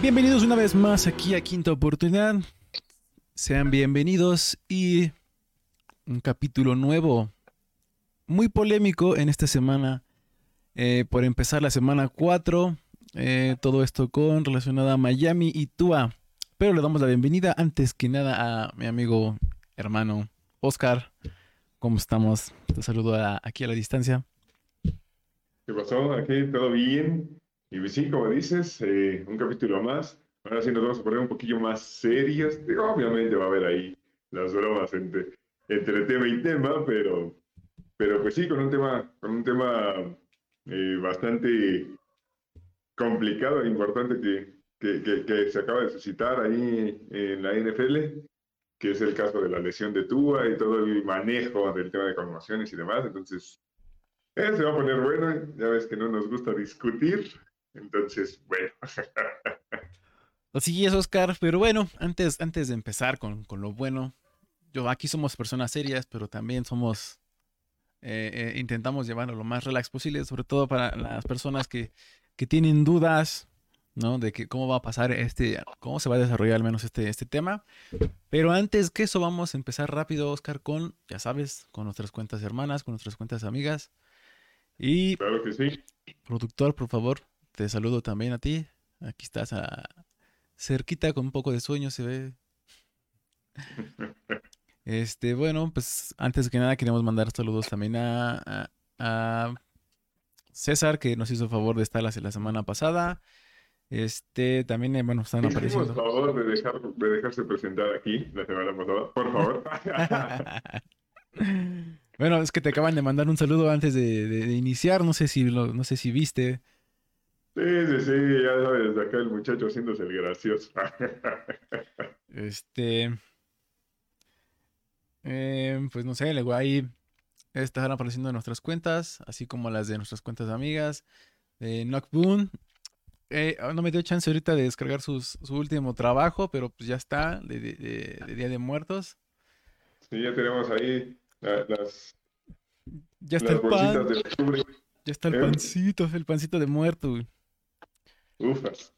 Bienvenidos una vez más aquí a Quinta Oportunidad. Sean bienvenidos y un capítulo nuevo, muy polémico en esta semana. eh, por empezar la semana 4, eh, todo esto con relacionado a Miami y Tua. Pero le damos la bienvenida antes que nada a mi amigo hermano Oscar. ¿Cómo estamos? Te saludo aquí a la distancia. ¿Qué pasó? Aquí todo bien. Y sí, como dices, eh, un capítulo más. Ahora sí nos vamos a poner un poquillo más serios. Obviamente va a haber ahí las bromas entre, entre tema y tema, pero, pero pues sí, con un tema, con un tema eh, bastante complicado e importante que, que, que- se acaba de suscitar ahí en la NFL, que es el caso de la lesión de Tua y todo el manejo del tema de conmociones y demás. Entonces, se va a poner bueno, ya ves que no nos gusta discutir, entonces, bueno. Así es, Oscar. Pero bueno, antes, antes de empezar con, con lo bueno, yo aquí somos personas serias, pero también somos, eh, eh, intentamos llevarlo lo más relax posible, sobre todo para las personas que, que tienen dudas, ¿no? De que cómo va a pasar este, cómo se va a desarrollar al menos este, este tema. Pero antes que eso, vamos a empezar rápido, Oscar, con, ya sabes, con nuestras cuentas hermanas, con nuestras cuentas amigas. Y Claro que sí. Productor, por favor, te saludo también a ti. Aquí estás a- cerquita con un poco de sueño, se ve. Este, bueno, pues antes que nada queremos mandar saludos también a, a- a César, que nos hizo favor de estar la, la semana pasada. Este, también, eh, bueno, están apareciendo. favor de, dejar, de dejarse presentar aquí la semana pasada, por favor. Bueno, es que te acaban de mandar un saludo antes de, de- de iniciar, no sé si lo- no sé si viste. Sí, sí, sí, ya sabes, acá el muchacho haciéndose el gracioso. Este. em, pues no sé, luego ahí estarán apareciendo nuestras cuentas, así como las de nuestras cuentas amigas. De Knockboon. Eh, ah, no me dio chance ahorita de descargar sus- su último trabajo, pero pues ya está, de, de- de- de Día de Muertos. Sí, ya tenemos ahí la- las, Ya está las el pan, de octubre. ya está el ¿eh? pancito, el pancito de muerto, güey. Ufas.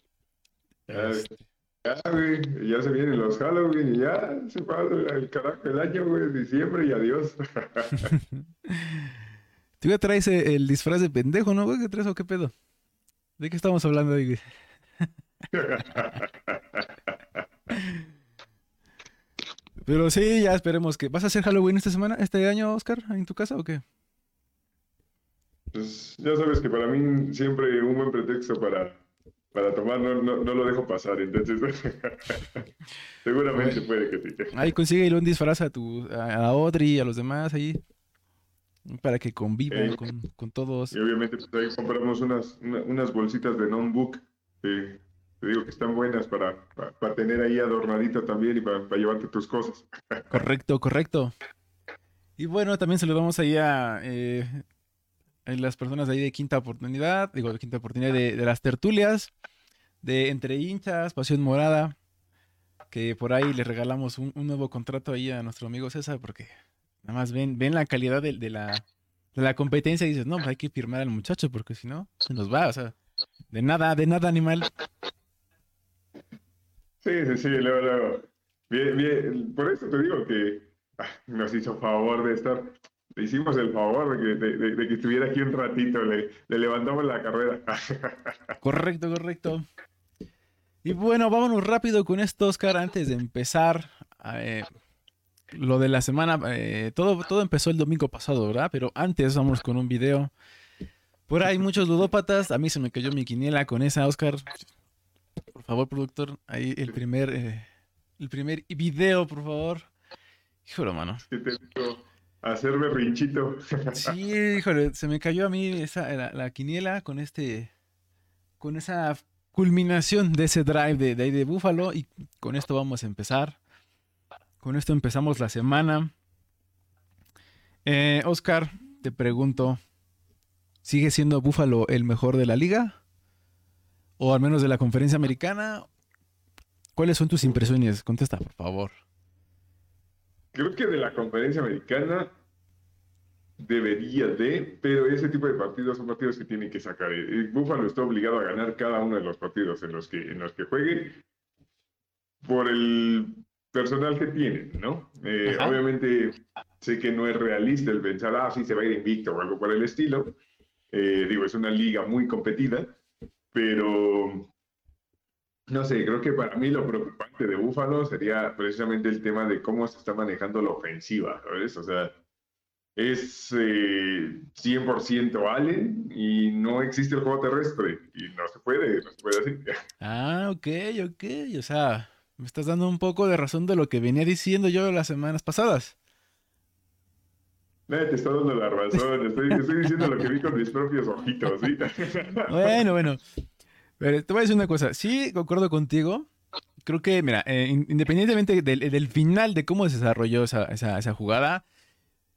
Ya, Este, ya, güey, ya se vienen los Halloween y ya se va el, carajo el año, güey, diciembre y adiós. Tú ya traes eh, el disfraz de pendejo, ¿no, güey? ¿Qué traes o qué pedo? ¿De qué estamos hablando ahí, güey? Pero sí, ya esperemos que. ¿Vas a hacer Halloween esta semana, este año, Oscar, en tu casa o qué? Pues ya sabes que para mí siempre un buen pretexto para, para tomar no, no, no lo dejo pasar, entonces seguramente puede que sí. Ahí consigue un disfraz a tu, a, a Audrey y a los demás ahí. Para que convivan Ey. con, con todos. Y obviamente pues ahí compramos unas, una- unas bolsitas de notebook, que te digo que están buenas para, para, para tener ahí adornadito también y para, para llevarte tus cosas. Correcto, correcto. Y bueno, también saludamos ahí a, eh, las personas de ahí de Quinta Oportunidad, digo, de Quinta Oportunidad de, de las tertulias, de Entre Hinchas, Pasión Morada, que por ahí le regalamos un, un nuevo contrato ahí a nuestro amigo César, porque nada más ven, ven la calidad de, de la, de la competencia y dices, no, pues hay que firmar al muchacho, porque si no, se nos va, o sea, de nada, de nada, animal. Sí, sí, sí, luego, luego. Bien, bien, por eso te digo que ah, nos hizo favor de estar, le hicimos el favor de que, de, de- de que estuviera aquí un ratito, le, le levantamos la carrera. Correcto, correcto. Y bueno, vámonos rápido con esto, Oscar, antes de empezar. eh, lo de la semana, eh, todo, todo empezó el domingo pasado, ¿verdad? Pero antes vamos con un video. Por ahí muchos ludópatas, a mí se me cayó mi quiniela con esa, Oscar. Por favor, productor, ahí el primer, eh, el primer video, por favor. Híjole, mano. ¿Qué te digo? Hacer berrinchito. Sí, híjole, se me cayó a mí esa, la, la quiniela con este, con esa culminación de ese drive de, de ahí de Búfalo y con esto vamos a empezar. Con esto empezamos la semana. Eh, Oscar, te pregunto, ¿sigue siendo Búfalo el mejor de la liga? ¿O al menos de la conferencia americana? ¿Cuáles son tus impresiones? Contesta, por favor. Creo que de la conferencia americana debería de, pero ese tipo de partidos son partidos que tienen que sacar. Buffalo está obligado a ganar cada uno de los partidos en los que, en los que juegue por el personal que tienen, ¿no? Eh, obviamente sé que no es realista el pensar, ah, sí, se va a ir invicto o algo por el estilo. Eh, digo, es una liga muy competida, pero no sé, creo que para mí lo preocupante de Búfalo sería precisamente el tema de cómo se está manejando la ofensiva, ¿sabes? O sea, es 100% eh, Allen y no existe el juego terrestre y no se puede, no se puede así. Ah, ok, ok, o sea, me estás dando un poco de razón de lo que venía diciendo yo las semanas pasadas. No, te estoy dando la razón, estoy, estoy diciendo lo que vi con mis propios ojitos, ¿sí? Bueno, bueno. Pero te voy a decir una cosa, sí, concuerdo contigo. Creo que, mira, eh, independientemente del, final de cómo se desarrolló esa, jugada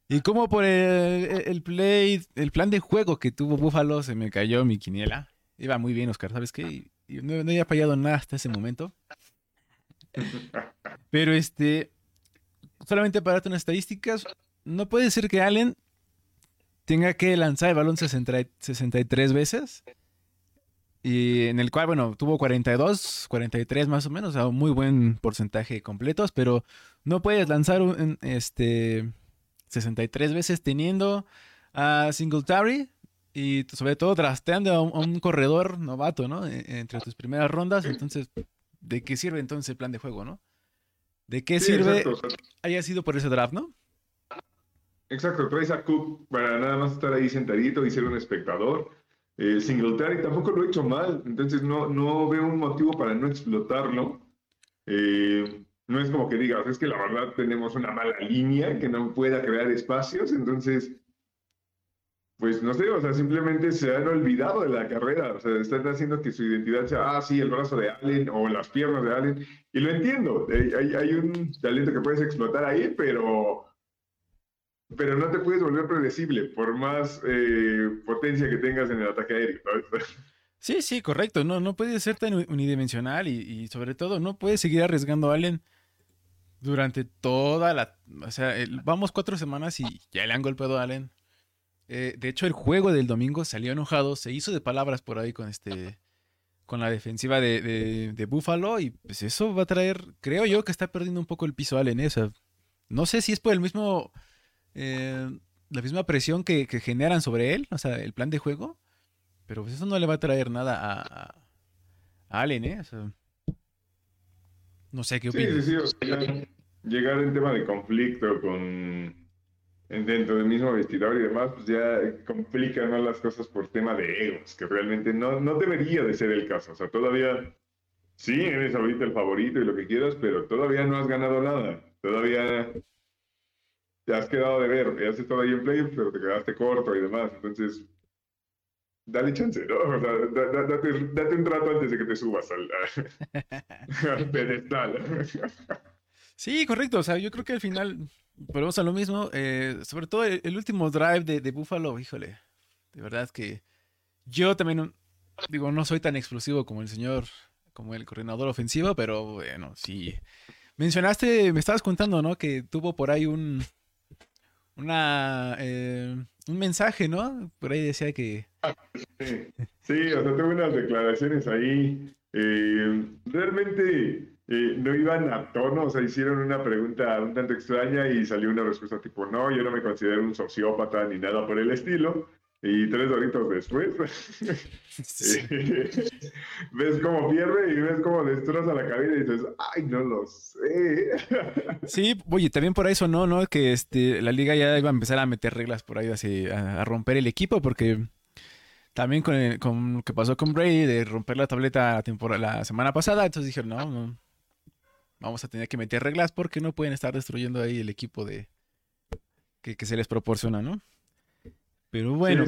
y cómo por el, play, el plan de juego que tuvo Buffalo se me cayó mi quiniela. Iba muy bien, Oscar, ¿sabes qué? No, no había fallado nada hasta ese momento. Pero este, solamente para darte unas estadísticas, no puede ser que Allen tenga que lanzar el balón 63 veces y en el cual, bueno, tuvo 42, 43 más o menos, o sea, un muy buen porcentaje completos, pero no puedes lanzar un, este 63 veces teniendo a Singletary y sobre todo trasteando a un, corredor novato, ¿no? E, entre tus primeras rondas, entonces, ¿de qué sirve entonces el plan de juego, no? ¿De qué sirve haya sido por ese draft, no? Exacto, traes a Cook para nada más estar ahí sentadito y ser un espectador eh, Singletary tampoco lo he hecho mal, entonces no, no veo un motivo para no explotarlo. Eh, no es como que digas, es que la verdad tenemos una mala línea que no pueda crear espacios, entonces, pues no sé, o sea, simplemente se han olvidado de la carrera, o sea, están haciendo que su identidad sea, ah, sí, el brazo de Allen o las piernas de Allen, y lo entiendo, hay, hay un talento que puedes explotar ahí, pero pero no te puedes volver predecible por más eh, potencia que tengas en el ataque aéreo. Sí, sí, correcto. No, no puedes ser tan unidimensional y, sobre todo no puedes seguir arriesgando a Allen durante toda la... O sea, vamos cuatro semanas y ya le han golpeado a Allen. Eh, de hecho, el juego del domingo salió enojado, se hizo de palabras por ahí con este con la defensiva de, de, Buffalo y pues eso va a traer, creo yo que está perdiendo un poco el piso Allen. ¿eh? no sé si es por el mismo eh, la misma presión que, generan sobre él, o sea, el plan de juego, pero pues eso no le va a traer nada a, a Allen, ¿eh? no sé qué opinas. Sí, sí, sí. llegar en tema de conflicto con dentro del mismo vestidor y demás, pues ya complican más las cosas por tema de egos, que realmente no, no debería de ser el caso. O sea, todavía sí eres ahorita el favorito y lo que quieras, pero todavía no has ganado nada. Todavía te has quedado de ver, ya has estado ahí en playoffs, pero te quedaste corto y demás. Entonces, dale chance, ¿no? O sea, date, un trato antes de que te subas al, pedestal. Sí, correcto. O sea, yo creo que al final volvemos a lo mismo. Eh, sobre todo el, último drive de, de, Buffalo, híjole. De verdad que yo también, digo, no soy tan explosivo como el señor, como el coordinador ofensivo, pero bueno, sí. Mencionaste, me estabas contando, ¿no? Que tuvo por ahí un, una eh, un mensaje, ¿no? Por ahí decía que... Sí, o sea, tuve unas declaraciones ahí. Eh, realmente eh, no iban a tono, o sea, hicieron una pregunta un tanto extraña y salió una respuesta tipo, no, yo no me considero un sociópata ni nada por el estilo. Y tres horitos después, ves cómo pierde y ves cómo destroza la cabina y dices, ay, no lo sé. sí, oye, también por eso no, ¿no? Que este, la liga ya iba a empezar a meter reglas por ahí, así, a, romper el equipo, porque también con, con, lo que pasó con Brady, de romper la tableta la, la semana pasada, entonces dijeron, no, no, vamos a tener que meter reglas porque no pueden estar destruyendo ahí el equipo de que, que se les proporciona, ¿no? Pero bueno.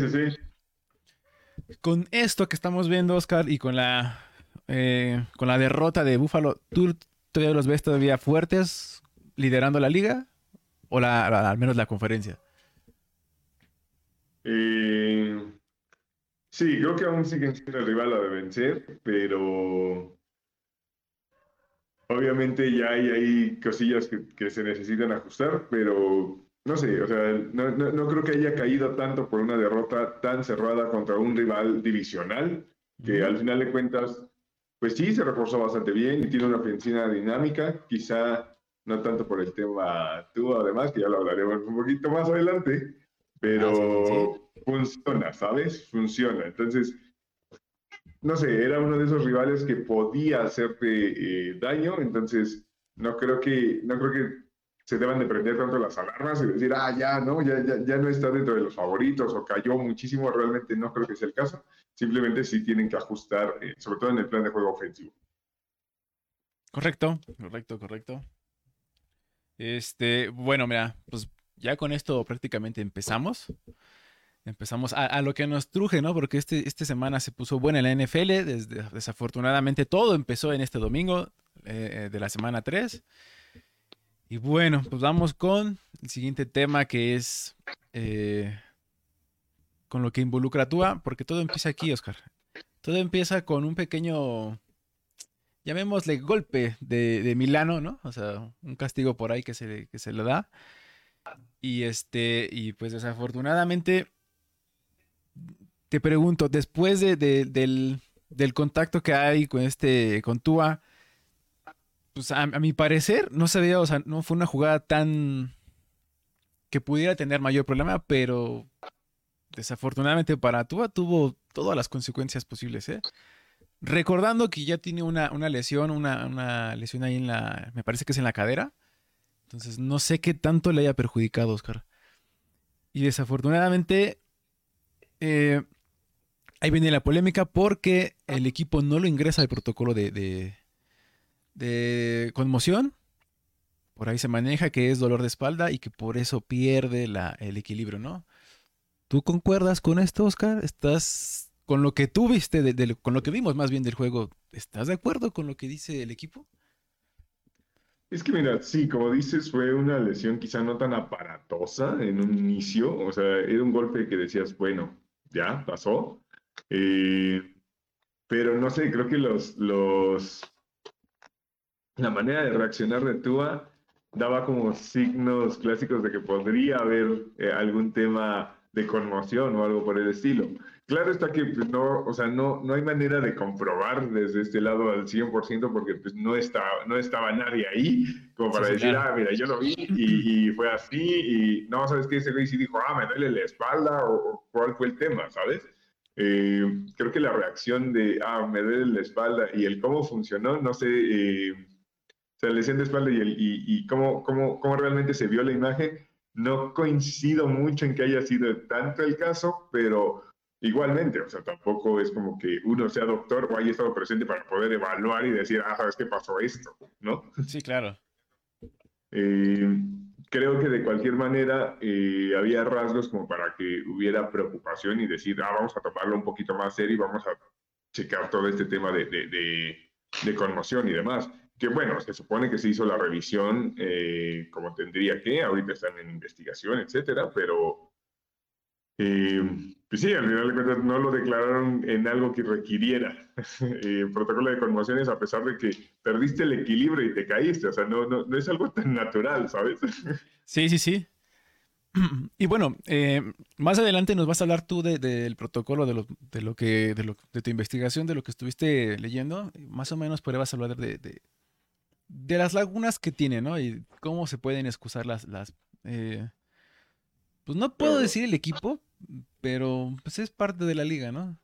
Con esto que estamos viendo, Oscar, y con la eh, con la derrota de Buffalo, ¿tú todavía los ves todavía fuertes liderando la liga? ¿O la, al menos la conferencia? Eh, sí, creo que aún siguen siendo el rival a de vencer, pero obviamente ya hay, hay cosillas que, que, se necesitan ajustar, pero no sé, o sea, no, no, creo que haya caído tanto por una derrota tan cerrada contra un rival divisional, que al final de cuentas, pues sí, se reforzó bastante bien y tiene una ofensiva dinámica, quizá no tanto por el tema tú, además, que ya lo hablaremos un poquito más adelante, pero ah, funciona, ¿sabes? Funciona. Entonces, no sé, era uno de esos rivales que podía hacerte eh, daño, entonces no creo que, no creo que se deban de prender tanto las alarmas y decir, ah, ya, no, ya, ya, ya no está dentro de los favoritos o cayó muchísimo, realmente no creo que sea el caso, simplemente sí tienen que ajustar, eh, sobre todo en el plan de juego ofensivo. Correcto, correcto, correcto. Este, bueno, mira, pues ya con esto prácticamente empezamos. Empezamos a, lo que nos truje, ¿no? Porque este, esta semana se puso buena en la NFL. Desde, desafortunadamente todo empezó en este domingo eh, eh, de la semana 3. Y bueno, pues vamos con el siguiente tema que es eh, con lo que involucra a Tua, porque todo empieza aquí, Oscar. Todo empieza con un pequeño, llamémosle golpe de, Milano, ¿no? O sea, un castigo por ahí que se, que se le da. Y este, y pues desafortunadamente te pregunto, después de, del, contacto que hay con este, con Tua, pues a, mi parecer no se veía, o sea, no fue una jugada tan que pudiera tener mayor problema, pero desafortunadamente para Tua tuvo todas las consecuencias posibles, ¿eh? Recordando que ya tiene una, lesión, una, una, lesión ahí en la, me parece que es en la cadera. Entonces no sé qué tanto le haya perjudicado, Oscar. Y desafortunadamente, eh, ahí viene la polémica porque el equipo no lo ingresa al protocolo de, conmoción. Por ahí se maneja que es dolor de espalda y que por eso pierde la, el equilibrio, ¿no? ¿Tú concuerdas con esto, Oscar? ¿Estás con lo que tú viste, con lo que vimos más bien del juego? ¿Estás de acuerdo con lo que dice el equipo? Es que mira, sí, como dices, fue una lesión quizá no tan aparatosa en un inicio, o sea, era un golpe que decías, bueno, ya pasó, eh, pero no sé, creo que los, los, la manera de reaccionar de Tua daba como signos clásicos de que podría haber eh, algún tema de conmoción o algo por el estilo. Claro está que pues, no, o sea, no, no hay manera de comprobar desde este lado al 100% porque pues, no, estaba, no estaba nadie ahí como para decir, ah, mira, yo lo vi y, fue así y no, ¿sabes qué? Ese güey sí dijo, ah, me duele la espalda o, cuál fue el tema, ¿sabes? Eh, creo que la reacción de, ah, me duele la espalda y el cómo funcionó, no sé, eh, la lesión de espalda y, el, y, y cómo, cómo, cómo realmente se vio la imagen, no coincido mucho en que haya sido tanto el caso, pero Igualmente, o sea, tampoco es como que uno sea doctor o haya estado presente para poder evaluar y decir, ah, ¿sabes qué pasó esto? ¿No? Sí, claro. Eh, creo que de cualquier manera eh, había rasgos como para que hubiera preocupación y decir, ah, vamos a tomarlo un poquito más serio y vamos a checar todo este tema de, de, de, conmoción y demás. Que bueno, se supone que se hizo la revisión eh, como tendría que, ahorita están en investigación, etcétera, pero pues sí, al final de cuentas no lo declararon en algo que requiriera eh, protocolo de conmociones a pesar de que perdiste el equilibrio y te caíste. O sea, no, no, es algo tan natural, ¿sabes? Sí, sí, sí. Y bueno, eh, más adelante nos vas a hablar tú del protocolo, de lo, de lo que, de, lo, de tu investigación, de lo que estuviste leyendo. Más o menos podrías hablar de, de, las lagunas que tiene, ¿no? Y cómo se pueden excusar las, las eh, pues no puedo decir el equipo, pero pues es parte de la liga, ¿no?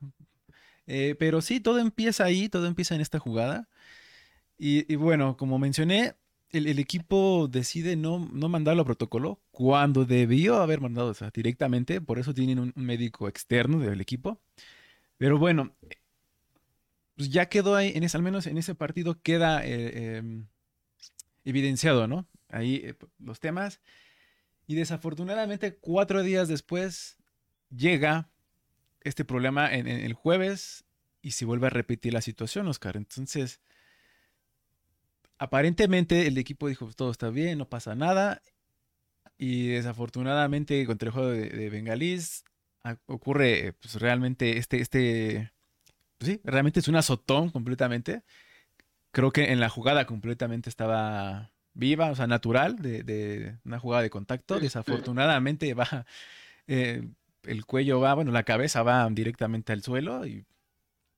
Eh, pero sí, todo empieza ahí, todo empieza en esta jugada. Y, bueno, como mencioné, el, equipo decide no, no, mandarlo a protocolo cuando debió haber mandado directamente, por eso tienen un, médico externo del equipo. Pero bueno, pues ya quedó ahí, en ese, al menos en ese partido queda eh, em, evidenciado, ¿no? Ahí eh, los temas. Y desafortunadamente, cuatro días después, llega este problema en, el jueves y se vuelve a repetir la situación, Oscar. Entonces, aparentemente el equipo dijo, todo está bien, no pasa nada. Y desafortunadamente contra el juego de, Bengalís ocurre pues, realmente este, este, pues sí, realmente es un azotón completamente. Creo que en la jugada completamente estaba viva, o sea, natural, de, una jugada de contacto. Desafortunadamente va, eh, el cuello va, bueno, la cabeza va directamente al suelo y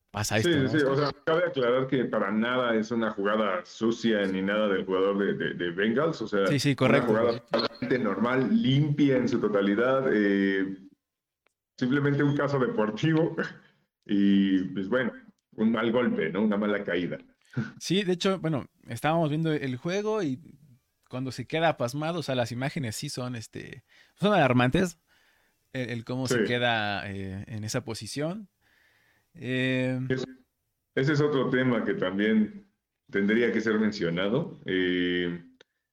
pasa esto. Sí, sí, o sea, cabe aclarar que para nada es una jugada sucia ni nada del jugador de, de, Bengals, o sea, sí, sí, correcto. una jugada totalmente normal, limpia en su totalidad, eh, simplemente un caso deportivo y pues bueno, un mal golpe, ¿no? Una mala caída. Sí, de hecho, bueno, estábamos viendo el juego y cuando se queda pasmado, o sea, las imágenes sí son, este, son alarmantes, el, cómo se queda eh, en esa posición. Eh, ese es otro tema que también tendría que ser mencionado. Eh,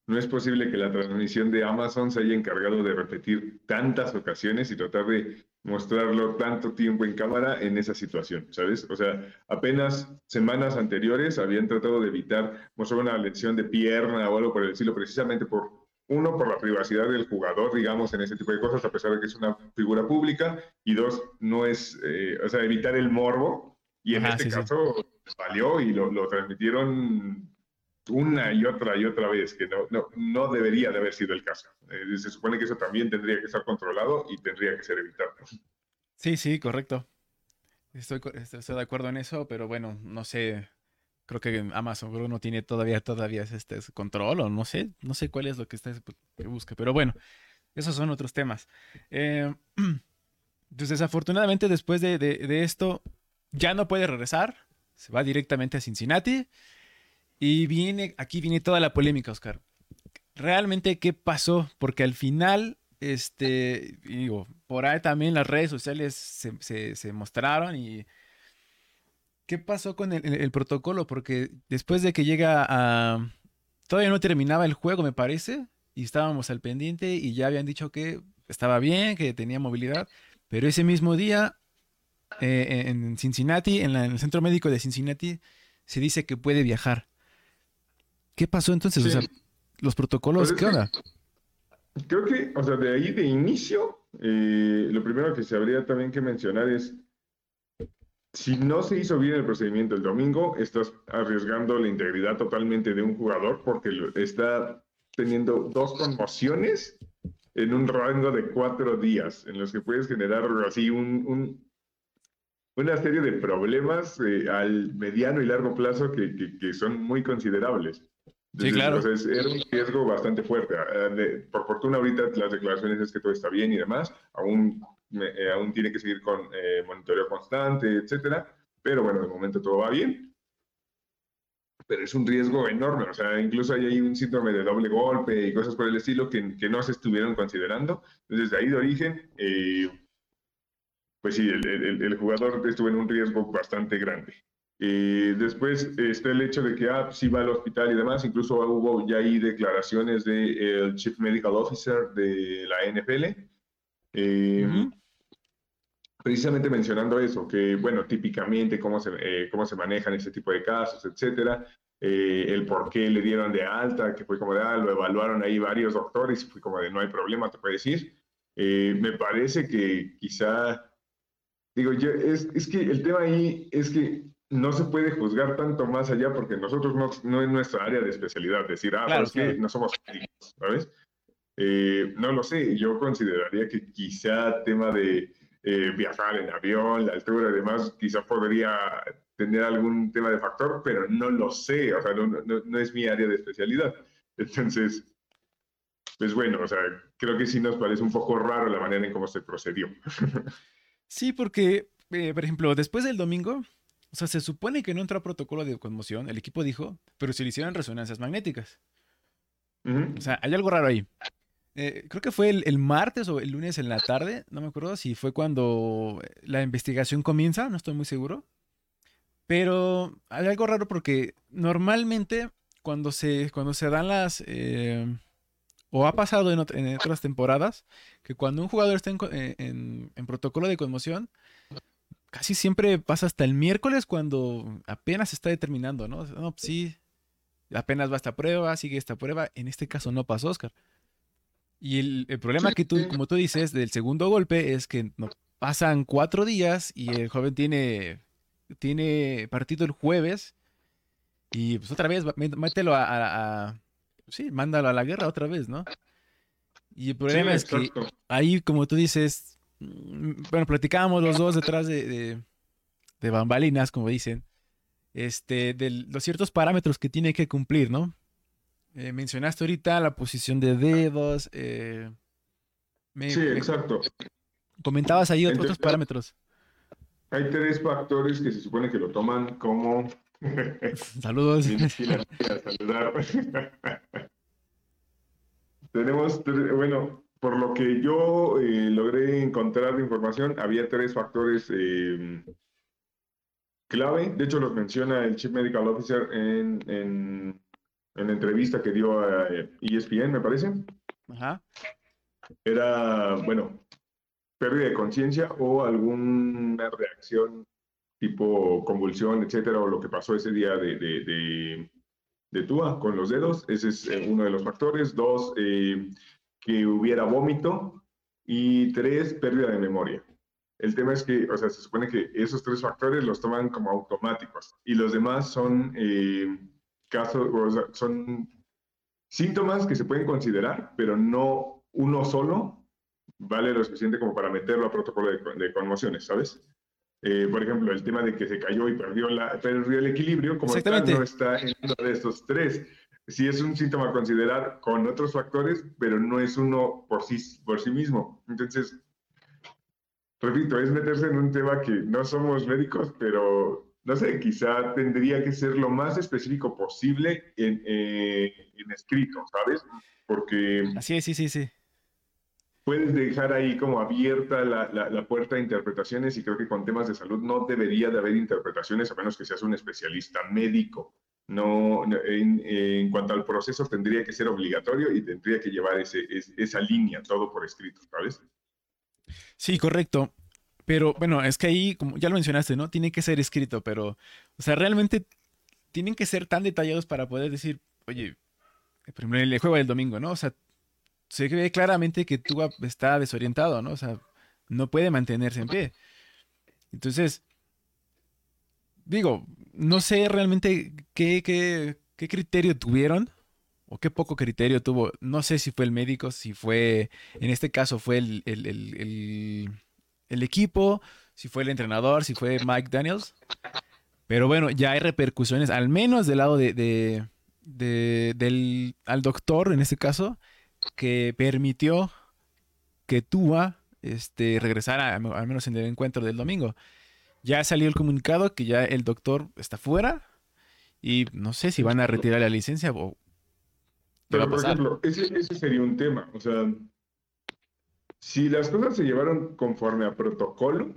no es posible que la transmisión de Amazon se haya encargado de repetir tantas ocasiones y tratar de mostrarlo tanto tiempo en cámara en esa situación, ¿sabes? O sea, apenas semanas anteriores habían tratado de evitar mostrar una lección de pierna o algo por el estilo, precisamente por, uno, por la privacidad del jugador, digamos, en ese tipo de cosas, a pesar de que es una figura pública, y dos, no es, eh, o sea, evitar el morbo, y en este caso valió y lo, lo transmitieron una y otra y otra vez, que no, no, no debería de haber sido el caso. Eh, se supone que eso también tendría que estar controlado y tendría que ser evitado. Sí, sí, correcto. Estoy, estoy de acuerdo en eso, pero bueno, no sé. Creo que Amazon no tiene todavía, todavía este control o no sé, no sé cuál es lo que está que busca, pero bueno, esos son otros temas. Eh, entonces, desafortunadamente, después de, de esto, ya no puede regresar, se va directamente a Cincinnati y viene, aquí viene toda la polémica, Oscar. Realmente, ¿qué pasó? Porque al final, este, digo, por ahí también las redes sociales se, mostraron y... ¿Qué pasó con el, protocolo? Porque después de que llega a... Todavía no terminaba el juego, me parece, y estábamos al pendiente y ya habían dicho que estaba bien, que tenía movilidad, pero ese mismo día eh, en Cincinnati, en, en, el centro médico de Cincinnati, se dice que puede viajar. ¿Qué pasó entonces? O sea, los protocolos, pues ¿qué onda? Creo que, o sea, de ahí de inicio, eh, lo primero que se habría también que mencionar es, si no se hizo bien el procedimiento el domingo, estás arriesgando la integridad totalmente de un jugador porque está teniendo dos conmociones en un rango de cuatro días, en los que puedes generar así un, una serie de problemas eh, al mediano y largo plazo que, que son muy considerables sí, claro. Entonces, era un riesgo bastante fuerte. Eh, por fortuna, ahorita las declaraciones es que todo está bien y demás. Aún, eh, aún tiene que seguir con eh, monitoreo constante, etcétera. Pero bueno, de momento todo va bien. Pero es un riesgo enorme. O sea, incluso hay un síndrome de doble golpe y cosas por el estilo que, que no se estuvieron considerando. Entonces, de ahí de origen, pues sí, el, el, el jugador estuvo en un riesgo bastante grande. Eh, después está el hecho de que ah, sí va al hospital y demás. Incluso hubo ya ahí declaraciones del Chief Medical Officer de la NFL. Eh, precisamente mencionando eso, que bueno, típicamente cómo se, eh, cómo se manejan ese tipo de casos, etcétera. el por qué le dieron de alta, que fue como de, ah, lo evaluaron ahí varios doctores fue como de, no hay problema, te puedes ir. me parece que quizá, digo, yo, es, es que el tema ahí es que no se puede juzgar tanto más allá porque nosotros no, no es nuestra área de especialidad decir, ah, pero es que no somos médicos, ¿sabes? Eh, no lo sé, yo consideraría que quizá tema de eh, viajar en avión, la altura y demás, quizá podría tener algún tema de factor, pero no lo sé, o sea, no, no, no es mi área de especialidad. Entonces, pues bueno, o sea, creo que sí nos parece un poco raro la manera en cómo se procedió. Sí, porque, eh, por ejemplo, después del domingo, o sea, se supone que no entró a protocolo de conmoción, el equipo dijo, pero se le hicieron resonancias magnéticas. O sea, hay algo raro ahí. Eh, creo que fue el, martes o el lunes en la tarde, no me acuerdo si fue cuando la investigación comienza, no estoy muy seguro. Pero hay algo raro porque normalmente cuando se, cuando se dan las... Eh, o ha pasado en, otras temporadas, que cuando un jugador está en protocolo de conmoción, casi siempre pasa hasta el miércoles cuando apenas está determinando, ¿no? No, pues sí, apenas va esta prueba, sigue esta prueba. En este caso no pasó, Oscar. Y el, problema que tú, como tú dices, del segundo golpe es que no, pasan cuatro días y el joven tiene, tiene partido el jueves y pues otra vez mételo a, sí, mándalo a la guerra otra vez, ¿no? Y el problema es que ahí, como tú dices, bueno, platicábamos los dos detrás de, de, bambalinas, como dicen, este, de los ciertos parámetros que tiene que cumplir, ¿no? Eh, mencionaste ahorita la posición de dedos. Eh, sí, exacto. Comentabas ahí otros parámetros. Hay tres factores que se supone que lo toman como... Saludos. Tenemos, bueno, por lo que yo eh, logré encontrar de información, había tres factores em, clave. De hecho, los menciona el Chief Medical Officer en, en, en la entrevista que dio a ESPN, eh, e me parece. Ajá. Era, bueno, pérdida de conciencia o alguna reacción tipo convulsión, etcétera, o lo que pasó ese día de, de, de, Tua con los dedos, ese es eh, uno de los factores. Dos, eh, que hubiera vómito. Y tres, pérdida de memoria. El tema es que, o sea, se supone que esos tres factores los toman como automáticos y los demás son eh, casos, o sea, son síntomas que se pueden considerar, pero no uno solo vale lo suficiente como para meterlo a protocolo de, conmociones, ¿sabes? Eh, por ejemplo, el tema de que se cayó y perdió, la, perdió el equilibrio, como tal, no está en uno de estos tres. Sí es un síntoma a considerar con otros factores, pero no es uno por sí, por sí mismo. Entonces, repito, es meterse en un tema que no somos médicos, pero no sé, quizá tendría que ser lo más específico posible en, eh, en escrito, ¿sabes? Porque... Así es, sí, sí, sí puedes dejar ahí como abierta la, la, puerta de interpretaciones y creo que con temas de salud no debería de haber interpretaciones a menos que seas un especialista médico. No, en, en cuanto al proceso tendría que ser obligatorio y tendría que llevar ese, esa línea, todo por escrito, ¿sabes? Sí, correcto. Pero bueno, es que ahí, como ya lo mencionaste, ¿no? Tiene que ser escrito, pero, o sea, realmente tienen que ser tan detallados para poder decir, oye, primero el juego del domingo, ¿no? O sea, se ve claramente que tú está desorientado, ¿no? O sea, no puede mantenerse en pie. Entonces, digo, no sé realmente qué, qué, qué criterio tuvieron o qué poco criterio tuvo. No sé si fue el médico, si fue, en este caso fue el, equipo, si fue el entrenador, si fue Mike Daniels. Pero bueno, ya hay repercusiones, al menos del lado de, de del, al doctor, en este caso, que permitió que Tua este, regresara, al menos en el encuentro del domingo. Ya salió el comunicado que ya el doctor está fuera y no sé si van a retirar la licencia o... Pero, por ejemplo, ese, ese sería un tema. O sea, si las cosas se llevaron conforme a protocolo,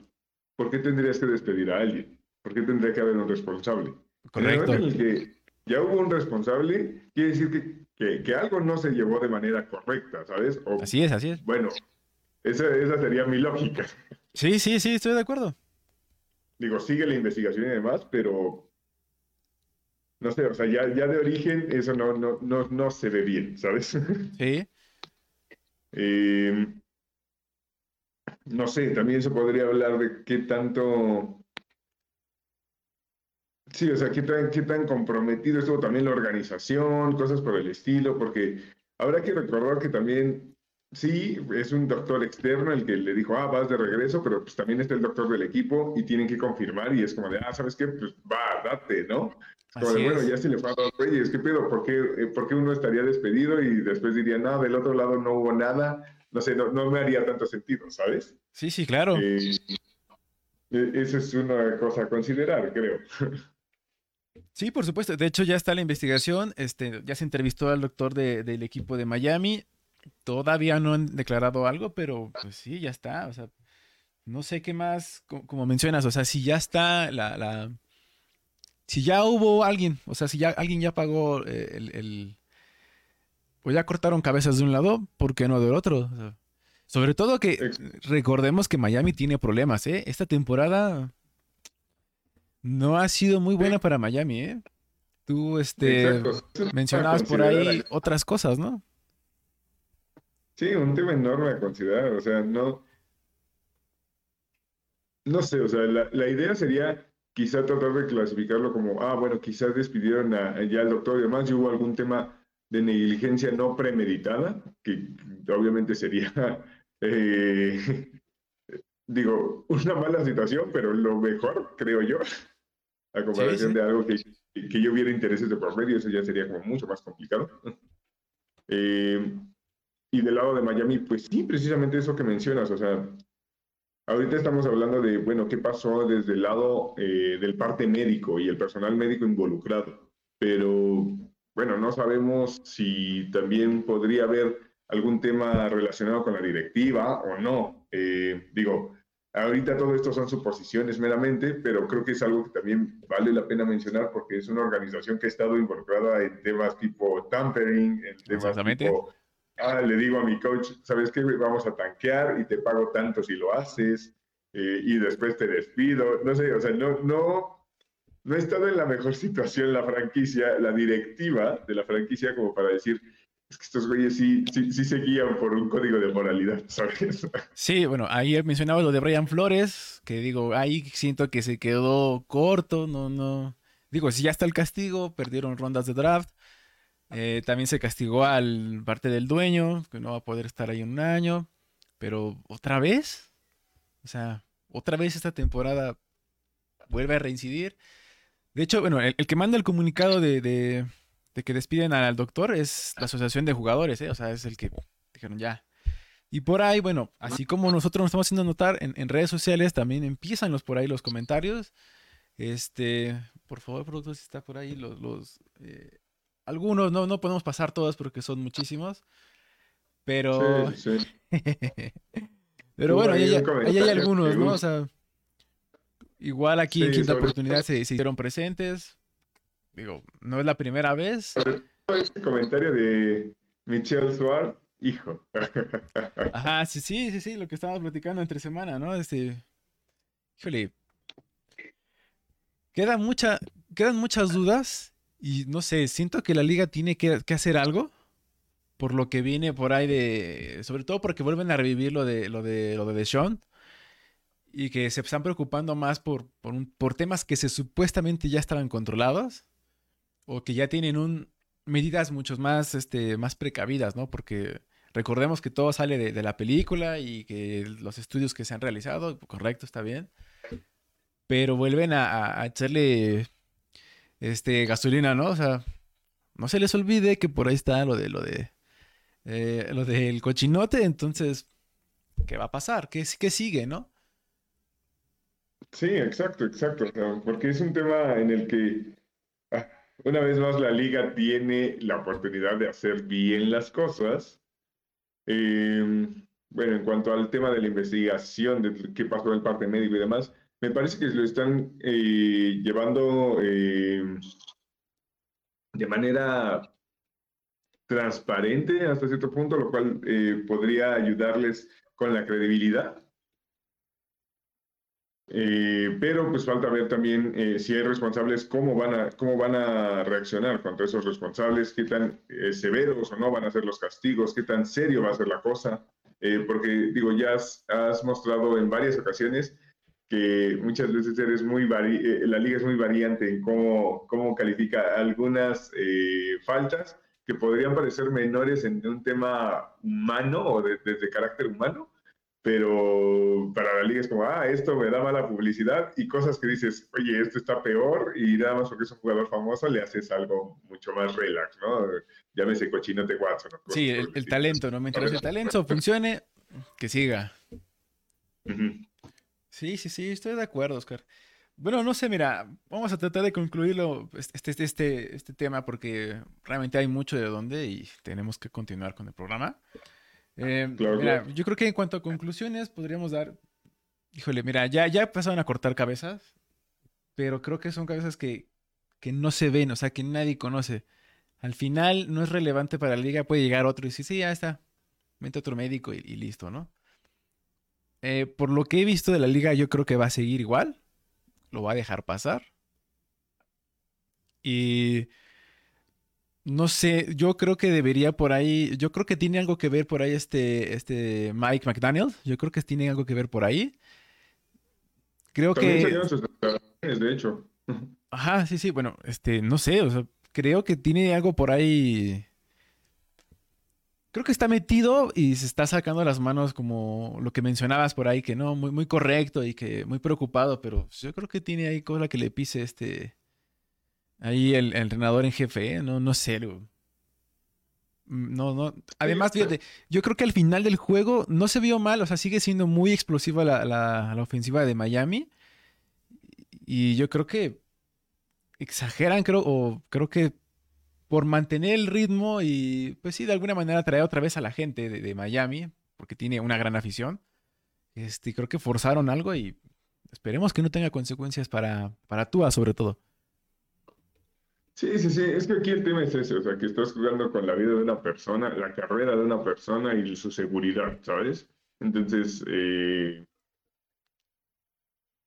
¿por qué tendrías que despedir a alguien? ¿Por qué tendría que haber un responsable? Correcto. En el que ya hubo un responsable, quiere decir que que, algo no se llevó de manera correcta, ¿sabes? así es, así es. Bueno, esa, esa sería mi lógica. Sí, sí, sí, estoy de acuerdo. Digo, sigue la investigación y demás, pero no sé, o sea, ya, ya de origen eso no, no, no, no se ve bien, ¿sabes? Sí. Em, no sé, también se podría hablar de qué tanto Sí, o sea, ¿qué tan, qué tan comprometido estuvo también la organización, cosas por el estilo, porque habrá que recordar que también, sí, es un doctor externo el que le dijo, ah, vas de regreso, pero pues también está el doctor del equipo y tienen que confirmar y es como de, ah, ¿sabes qué? Pues va, date, ¿no? Como de, bueno, ya se le fue a dos reyes, ¿qué pedo? ¿Por qué, eh, ¿Por qué, uno estaría despedido y después diría, no, del otro lado no hubo nada? No sé, no, no me haría tanto sentido, ¿sabes? Sí, sí, claro. Eh, e, esa es una cosa a considerar, creo. Sí, por supuesto. De hecho, ya está la investigación. Este, ya se entrevistó al doctor del equipo de Miami. Todavía no han declarado algo, pero pues sí, ya está. O sea, no sé qué más, como, mencionas, o sea, si ya está la, la, si ya hubo alguien, o sea, si ya alguien ya pagó eh, el, el o ya cortaron cabezas de un lado, ¿por qué no del otro? sobre todo que recordemos que Miami tiene problemas, ¿eh? Esta temporada no ha sido muy buena para Miami, ¿eh? Tú, este, mencionabas por ahí otras cosas, ¿no? Sí, un tema enorme a considerar, o sea, no, no sé, o sea, la, idea sería quizá tratar de clasificarlo como, ah, bueno, quizás despidieron a, ya al doctor y demás, y hubo algún tema de negligencia no premeditada, que obviamente sería, eh, digo, una mala situación, pero lo mejor, creo yo, a comparación de algo que, que, yo hubiera intereses de por medio, eso ya sería como mucho más complicado. Eh, y del lado de Miami, pues sí, precisamente eso que mencionas, o sea, ahorita estamos hablando de, bueno, qué pasó desde el lado eh, del parte médico y el personal médico involucrado, pero bueno, no sabemos si también podría haber algún tema relacionado con la directiva o no. Eh, digo, ahorita todo esto son suposiciones meramente, pero creo que es algo que también vale la pena mencionar porque es una organización que ha estado involucrada en temas tipo tampering, en temas tipo, ah, le digo a mi coach, ¿sabes qué? Vamos a tanquear y te pago tanto si lo haces eh, y después te despido. No sé, o sea, no, no, no he estado en la mejor situación la franquicia, la directiva de la franquicia, como para decir, es que estos güeyes sí, sí, sí se guían por un código de moralidad, ¿sabes? Sí, bueno, ahí mencionaba lo de Brian Flores, que digo, ahí siento que se quedó corto, no, no. Digo, si ya está el castigo, perdieron rondas de draft. Eh, también se castigó al parte del dueño, que no va a poder estar ahí un año. Pero otra vez, o sea, otra vez esta temporada vuelve a reincidir. De hecho, bueno, el, que manda el comunicado de, que despiden al doctor es la asociación de jugadores, ¿eh? O sea, es el que dijeron ya. Y por ahí, bueno, así como nosotros nos estamos haciendo notar en, redes sociales, también empiezan los por ahí los comentarios. Este, por favor, productor, si está por ahí, los, eh, algunos, no, no podemos pasar todos porque son muchísimos. Pero. Sí, sí. pero bueno, ahí hay, algunos, ¿no? O sea, Igual aquí en quinta oportunidad se, hicieron presentes. Digo, no es la primera vez. Este comentario de Michelle Suárez, hijo. Ajá, sí, sí, sí, sí, lo que estábamos platicando entre semana, ¿no? Este. Híjole. Queda mucha, quedan muchas dudas y no sé, siento que la liga tiene que, hacer algo por lo que viene por ahí de. Sobre todo porque vuelven a revivir lo de lo de lo de Sean y que se están preocupando más por, por, temas que se supuestamente ya estaban controlados o que ya tienen un, medidas mucho más, este, más precavidas, ¿no? Porque recordemos que todo sale de, la película y que los estudios que se han realizado, correcto, está bien, pero vuelven a, echarle este, gasolina, ¿no? O sea, no se les olvide que por ahí está lo de lo de eh, lo del cochinote, entonces, ¿qué va a pasar? ¿Qué, qué sigue, no? Sí, exacto, exacto. porque es un tema en el que ah, una vez más la liga tiene la oportunidad de hacer bien las cosas. Em, bueno, en cuanto al tema de la investigación, de qué pasó en el parte médico y demás, me parece que lo están eh, llevando em, de manera transparente hasta cierto punto, lo cual eh, podría ayudarles con la credibilidad. Eh, pero pues falta ver también eh, si hay responsables, cómo van, a, cómo van a reaccionar contra esos responsables, qué tan eh, severos o no van a ser los castigos, qué tan serio va a ser la cosa. porque digo, ya has, mostrado en varias ocasiones que muchas veces eres muy la liga es muy variante en cómo, cómo califica algunas faltas que podrían parecer menores en un tema humano o desde carácter humano, pero para la liga es como, ah, esto me da mala publicidad y cosas que dices, oye, esto está peor y nada más porque es un jugador famoso le haces algo mucho más relax, ¿no? Llámese cochinote Watson. ¿no? Sí, el, talento, ¿no? Mientras el talento funcione, que siga. Sí, sí, sí, estoy de acuerdo, Oscar. Bueno, no sé, mira, vamos a tratar de concluirlo, este, este, este, este tema, porque realmente hay mucho de dónde y tenemos que continuar con el programa. Eh, mira, yo creo que en cuanto a conclusiones podríamos dar, híjole, mira, ya, ya empezaron a cortar cabezas, pero creo que son cabezas que, que no se ven, o sea, que nadie conoce. Al final no es relevante para la liga, puede llegar otro y decir, sí, ya está, mete otro médico y, listo, ¿no? Eh, por lo que he visto de la liga, yo creo que va a seguir igual, lo va a dejar pasar. Y no sé, yo creo que debería por ahí, yo creo que tiene algo que ver por ahí este, este Mike McDaniel, yo creo que tiene algo que ver por ahí. Creo que... de hecho. Ajá, sí, sí, bueno, este, no sé, o sea, creo que tiene algo por ahí creo que está metido y se está sacando las manos como lo que mencionabas por ahí, que no, muy, muy correcto y que muy preocupado, pero yo creo que tiene ahí cosa que le pise este, ahí el, entrenador en jefe, ¿eh? no, no sé, mm, no, no. Además, fíjate, yo creo que al final del juego no se vio mal, o sea, sigue siendo muy explosiva la, la, la ofensiva de Miami. Y yo creo que exageran, creo, o creo que por mantener el ritmo y, pues sí, de alguna manera traer otra vez a la gente de, Miami, porque tiene una gran afición, este, creo que forzaron algo y esperemos que no tenga consecuencias para, para Tua, sobre todo. Sí, sí, sí, es que aquí el tema es ese, o sea, que estás jugando con la vida de una persona, la carrera de una persona y su seguridad, ¿sabes? Entonces, eh,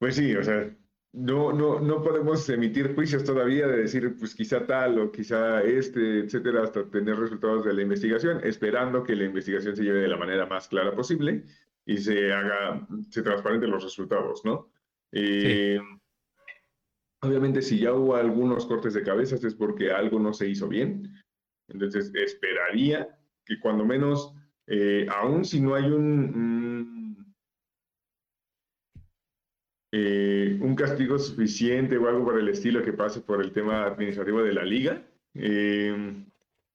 pues sí, o sea, no, no, no podemos emitir juicios todavía de decir, pues quizá tal o quizá este, etcétera, hasta tener resultados de la investigación, esperando que la investigación se lleve de la manera más clara posible y se haga, se transparenten los resultados, ¿no? Eh, obviamente, si ya hubo algunos cortes de cabezas es porque algo no se hizo bien. Entonces, esperaría que cuando menos, eh, aún si no hay un eh, un castigo suficiente o algo por el estilo que pase por el tema administrativo de la liga. Eh,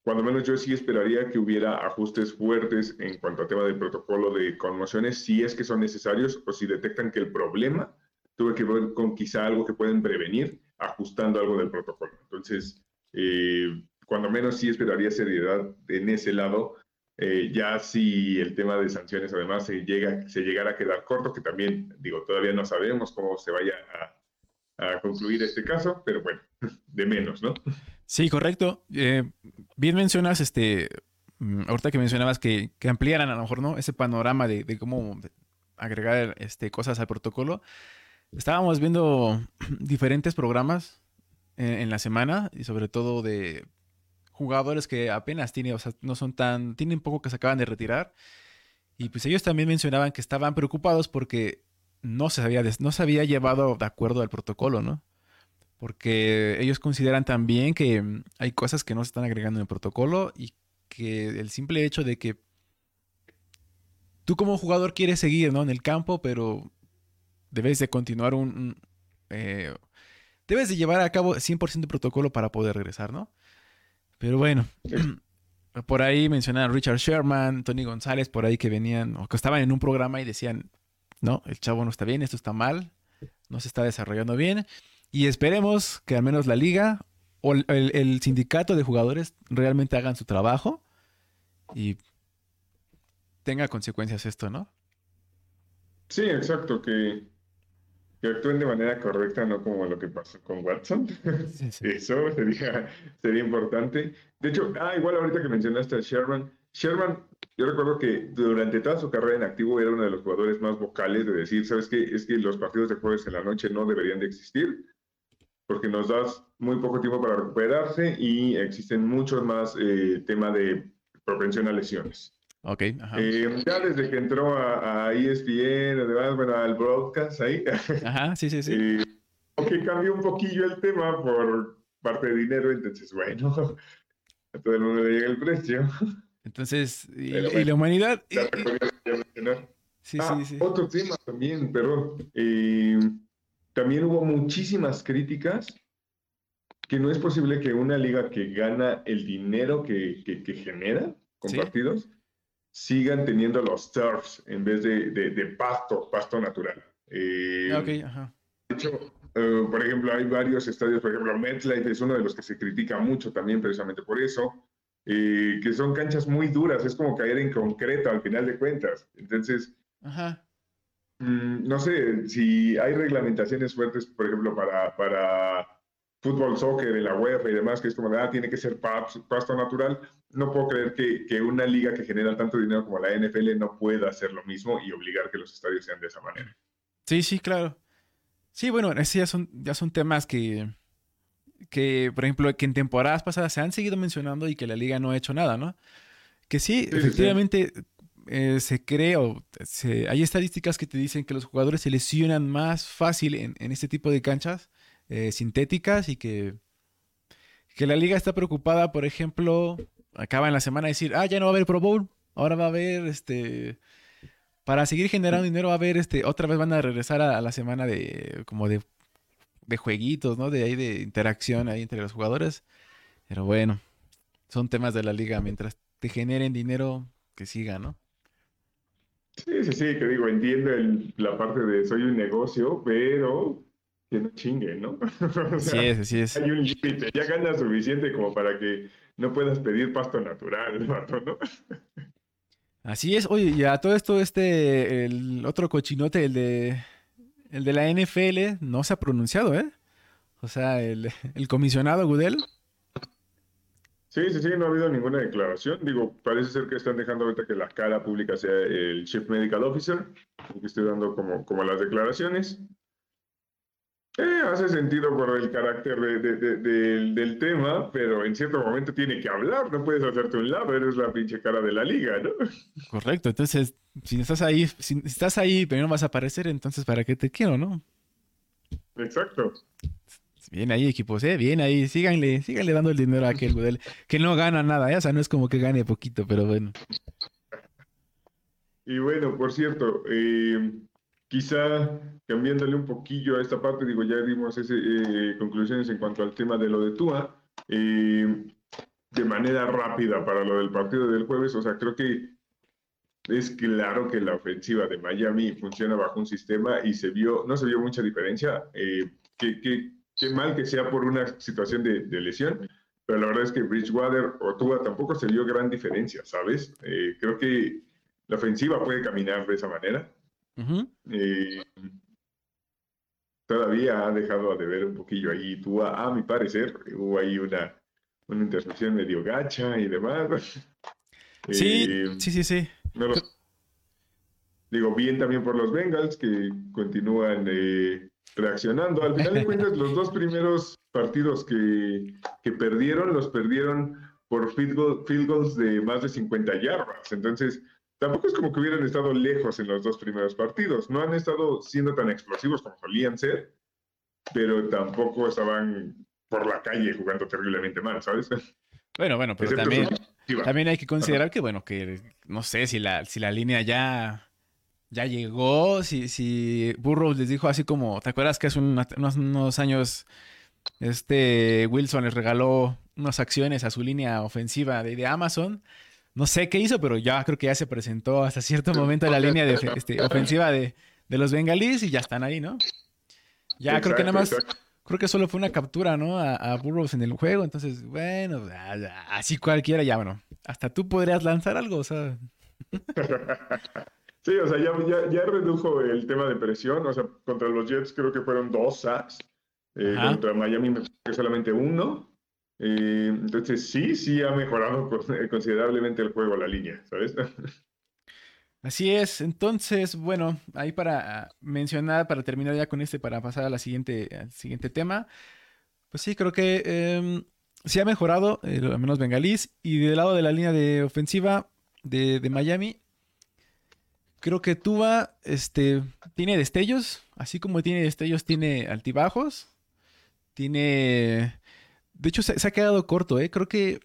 cuando menos yo sí esperaría que hubiera ajustes fuertes en cuanto al tema del protocolo de conmociones, si es que son necesarios o si detectan que el problema tuvo que ver con quizá algo que pueden prevenir ajustando algo del protocolo. Entonces, eh, cuando menos sí esperaría seriedad en ese lado eh, ya si el tema de sanciones además se, llega, se llegara a quedar corto, que también, digo, todavía no sabemos cómo se vaya a, concluir este caso, pero bueno, de menos, ¿no? Sí, correcto. Eh, bien mencionas, este, mm, ahorita que mencionabas que, que, ampliaran a lo mejor, ¿no? Ese panorama de, cómo agregar este, cosas al protocolo. Estábamos viendo diferentes programas en la semana y sobre todo de jugadores que apenas tienen, o sea, no son tan, tienen poco que se acaban de retirar. Y pues ellos también mencionaban que estaban preocupados porque no se había, no se había llevado de acuerdo al protocolo, ¿no? Porque ellos consideran también que mm, hay cosas que no se están agregando en el protocolo y que el simple hecho de que tú como jugador quieres seguir, ¿no? En el campo, pero debes de continuar un... Eh, debes de llevar a cabo 100% de protocolo para poder regresar, ¿no? Pero bueno, por ahí mencionaban Richard Sherman, Tony González, por ahí que venían o que estaban en un programa y decían, no, el chavo no está bien, esto está mal, no se está desarrollando bien. Y esperemos que al menos la liga o el, sindicato de jugadores realmente hagan su trabajo y tenga consecuencias esto, ¿no? Sí, exacto, que que actúen de manera correcta, no como lo que pasó con Watson. Eso sería, sería importante. De hecho, ah, igual ahorita que mencionaste a Sherman, Sherman, yo recuerdo que durante toda su carrera en activo era uno de los jugadores más vocales de decir, ¿sabes qué? Es que los partidos de jueves en la noche no deberían de existir porque nos das muy poco tiempo para recuperarse y existen muchos más eh, temas de propensión a lesiones. Ok, ajá. Eh, ya desde que entró a, a ESPN, además, bueno, al broadcast ahí. Ajá, sí, sí, sí. Eh, que cambió un poquillo el tema por parte de dinero, entonces, bueno, a todo el mundo le llega el precio. Entonces, y, la humanidad. Sí, ah, sí, sí. Otro tema también, perdón. Eh, también hubo muchísimas críticas que no es posible que una liga que gana el dinero que, que, genera con partidos sigan teniendo los turfs en vez de, de, pasto, pasto natural. Eh, ajá. De hecho, eh, por ejemplo, hay varios estadios, por ejemplo, MetLife es uno de los que se critica mucho también precisamente por eso, eh, que son canchas muy duras, es como caer en concreto al final de cuentas. Entonces, Ajá. Mm, no sé si hay reglamentaciones fuertes, por ejemplo, para, para fútbol, soccer, de la UEFA y demás, que es como, ah, tiene que ser pasto natural. No puedo creer que, que, una liga que genera tanto dinero como la NFL no pueda hacer lo mismo y obligar que los estadios sean de esa manera. Sí, sí, claro. Sí, bueno, esos ya son, ya son temas que, que, por ejemplo, que en temporadas pasadas se han seguido mencionando y que la liga no ha hecho nada, ¿no? Que sí, efectivamente eh, se cree o se, hay estadísticas que te dicen que los jugadores se lesionan más fácil en, en este tipo de canchas eh, sintéticas y que, que la liga está preocupada, por ejemplo, acaba en la semana de decir, ah, ya no va a haber Pro Bowl, ahora va a haber este para seguir generando dinero va a haber este otra vez van a regresar a, la semana de como de, de jueguitos, ¿no? De ahí de interacción ahí entre los jugadores. Pero bueno, son temas de la liga mientras te generen dinero que siga, ¿no? Sí, sí, sí, que digo, entiendo la parte de soy un negocio, pero que no chingue, ¿no? sí es, sí es. Hay un límite, ya ganas suficiente como para que no puedas pedir pasto natural, ¿no? Así es, oye, y a todo esto, este, el otro cochinote, el de, el de la NFL, no se ha pronunciado, ¿eh? O sea, el, el comisionado Gudel Sí, sí, sí, no ha habido ninguna declaración. Digo, parece ser que están dejando ahorita que la cara pública sea el Chief Medical Officer, que estoy dando como, como las declaraciones. Eh, hace sentido por el carácter del tema, pero en cierto momento tiene que hablar, no puedes hacerte un lado, eres la pinche cara de la liga, ¿no? Correcto, entonces, si estás ahí, si estás ahí, pero no vas a aparecer, entonces, ¿para qué te quiero, no? Exacto. Bien ahí, equipos, ¿eh? Bien ahí. Síganle, síganle dando el dinero a aquel modelo que no gana nada, ¿eh? O sea, no es como que gane poquito, pero bueno. Y bueno, por cierto, eh, quizá cambiándole un poquillo a esta parte, digo, ya dimos ese, eh, conclusiones en cuanto al tema de lo de Tua. Eh, de manera rápida para lo del partido del jueves, o sea, creo que es claro que la ofensiva de Miami funciona bajo un sistema y se vio, no se vio mucha diferencia. que, que qué mal que sea por una situación de, lesión, pero la verdad es que Bridgewater o Tua tampoco se vio gran diferencia, ¿sabes? Eh, creo que la ofensiva puede caminar de esa manera. Eh, todavía ha dejado de ver un poquillo ahí Tua, a mi parecer, hubo ahí una, una intercepción medio gacha y demás. Sí, eh, sí, sí, sí. digo, bien también por los Bengals que continúan reaccionando. Al final de cuentas, los dos primeros partidos que, que perdieron, los perdieron por field, goals de más de 50 yardas. Entonces, tampoco es como que hubieran estado lejos en los dos primeros partidos. No han estado siendo tan explosivos como solían ser, pero tampoco estaban por la calle jugando terriblemente mal, ¿sabes? Bueno, bueno, pero también, también hay que considerar que, bueno, que no sé si la, si la línea ya ya llegó, si, si Burroughs les dijo así como, ¿te acuerdas que hace unos, años este Wilson les regaló unas acciones a su línea ofensiva de, Amazon? No sé qué hizo, pero ya creo que ya se presentó hasta cierto momento la línea de, este, ofensiva de, los bengalíes y ya están ahí, ¿no? Ya creo que nada más, creo que solo fue una captura, ¿no? A, Burroughs en el juego, entonces, bueno, así cualquiera, ya, bueno, hasta tú podrías lanzar algo, o sea. Sí, o sea, ya, ya, redujo el tema de presión. O sea, contra los Jets creo que fueron dos sacks. Eh, contra Miami me fue solamente uno. Eh, entonces sí, sí ha mejorado considerablemente el juego, la línea, ¿sabes? Así es. Entonces, bueno, ahí para mencionar, para terminar ya con este, para pasar a la siguiente, al siguiente tema. Pues sí, creo que eh, sí ha mejorado, eh, al menos bengalís. Y del lado de la línea de ofensiva de, de Miami, Creo que Tuba este, tiene destellos, así como tiene destellos, tiene altibajos. Tiene. De hecho, se, ha quedado corto, ¿eh? Creo que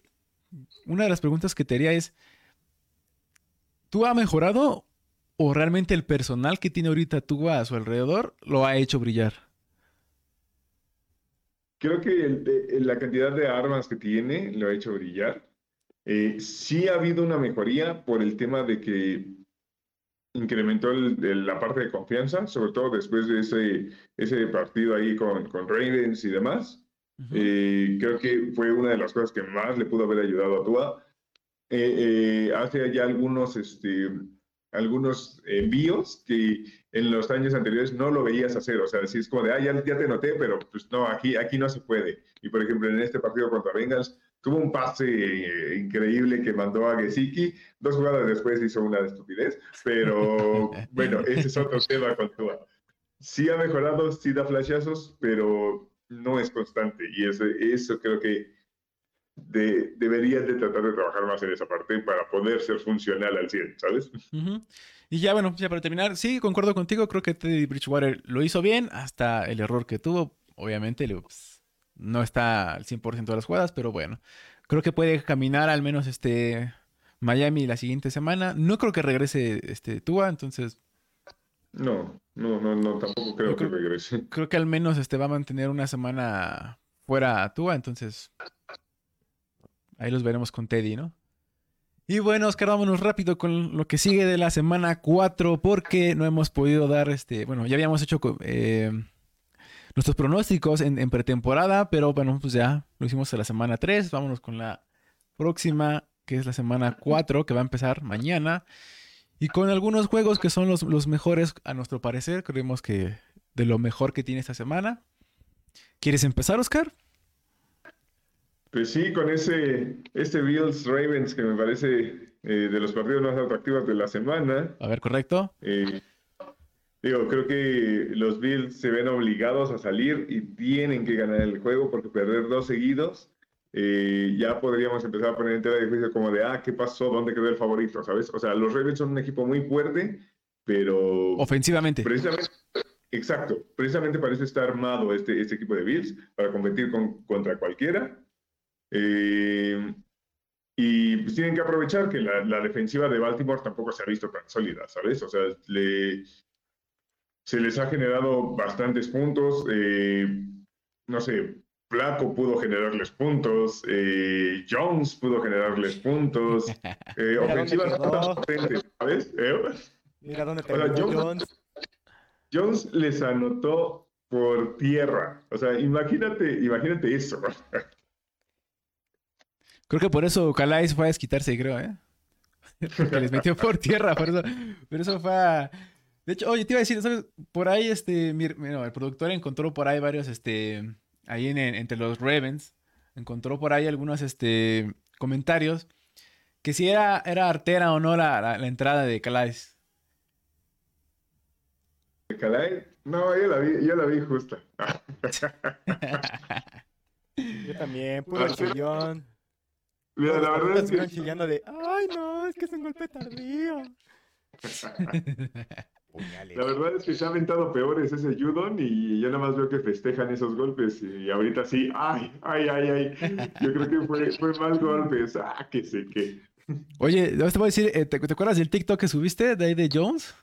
una de las preguntas que te haría es: ¿Tú ha mejorado o realmente el personal que tiene ahorita Tuba a su alrededor lo ha hecho brillar? Creo que la cantidad de armas que tiene lo ha hecho brillar. Eh, sí ha habido una mejoría por el tema de que incrementó la parte de confianza, sobre todo después de ese, partido ahí con, con Ravens y demás. Eh, creo que fue una de las cosas que más le pudo haber ayudado a Tua. Eh, eh, hace ya algunos, este, algunos envíos que en los años anteriores no lo veías hacer. O sea, si es como de, ah, ya, ya te noté, pero pues no, aquí, aquí no se puede. Y por ejemplo, en este partido contra Bengals, Tuvo un pase eh, increíble que mandó a Gesicki. Dos jugadas después hizo una de estupidez. Pero bueno, ese es otro tema con Tua. Sí ha mejorado, sí da flashazos, pero no es constante. Y eso, eso creo que de, de tratar de trabajar más en esa parte para poder ser funcional al 100, ¿sabes? Y ya, bueno, ya para terminar, sí, concuerdo contigo, creo que Teddy Bridgewater lo hizo bien hasta el error que tuvo. Obviamente, pues, no está al 100% de las jugadas, pero bueno, creo que puede caminar al menos este Miami la siguiente semana. No creo que regrese este Tua, entonces No, no, no, no, tampoco creo que regrese. creo que al menos este va a mantener una semana fuera Tua, entonces ahí los veremos con Teddy, ¿no? Y bueno, Oscar, vámonos rápido con lo que sigue de la semana 4 porque no hemos podido dar este, bueno, ya habíamos hecho eh, nuestros pronósticos en, en pretemporada, pero bueno, pues ya lo hicimos a la semana 3, vámonos con la próxima, que es la semana 4, que va a empezar mañana. Y con algunos juegos que son los, los mejores a nuestro parecer, creemos que de lo mejor que tiene esta semana. ¿Quieres empezar, Oscar? Pues sí, con ese, este Bills Ravens que me parece eh, de los partidos más atractivos de la semana. A ver, correcto. Eh, digo, creo que los Bills se ven obligados a salir y tienen que ganar el juego porque perder dos seguidos, eh, ya podríamos empezar a poner en tela de juicio como de, ah, ¿qué pasó? ¿Dónde quedó el favorito? ¿Sabes? O sea, los Ravens son un equipo muy fuerte, pero Ofensivamente. precisamente, exacto, precisamente parece estar armado este, este equipo de Bills para competir con, contra cualquiera. Eh, y pues tienen que aprovechar que la, la defensiva de Baltimore tampoco se ha visto tan sólida, ¿sabes? O sea, le, se les ha generado bastantes puntos. eh, no sé, Flaco pudo generarles puntos, eh, Jones pudo generarles puntos. eh, ofensivas tan potentes, ¿sabes? ¿Eh? Mira dónde O sea, terminó Jones- Jones. Jones les anotó por tierra. O sea, imagínate, imagínate eso. Creo que por eso Calais fue a desquitarse, creo, ¿eh? Porque les metió por tierra, por eso. Pero eso fue a- De hecho, oye, te iba a decir, ¿sabes? Por ahí, este, mi- bueno, el productor encontró por ahí varios, este, ahí en, en- entre los Ravens, encontró por ahí algunos, este, comentarios que si era, era artera o no la, la- la entrada de Calais. Calais, no, yo la vi, yo la vi justa. Yo también, puro chillón. Mira, la verdad es que chillando de, ay no, es que es un golpe tardío. Puñales. la verdad es que se ha aventado peores ese Judon y yo nada más veo que festejan esos golpes y ahorita sí, ay, ay, ay, ay. Yo creo que fue, fue más golpes. Ah, que sé que. Oye, te voy a decir, eh, ¿te, te acuerdas del TikTok que subiste de ahí de Jones?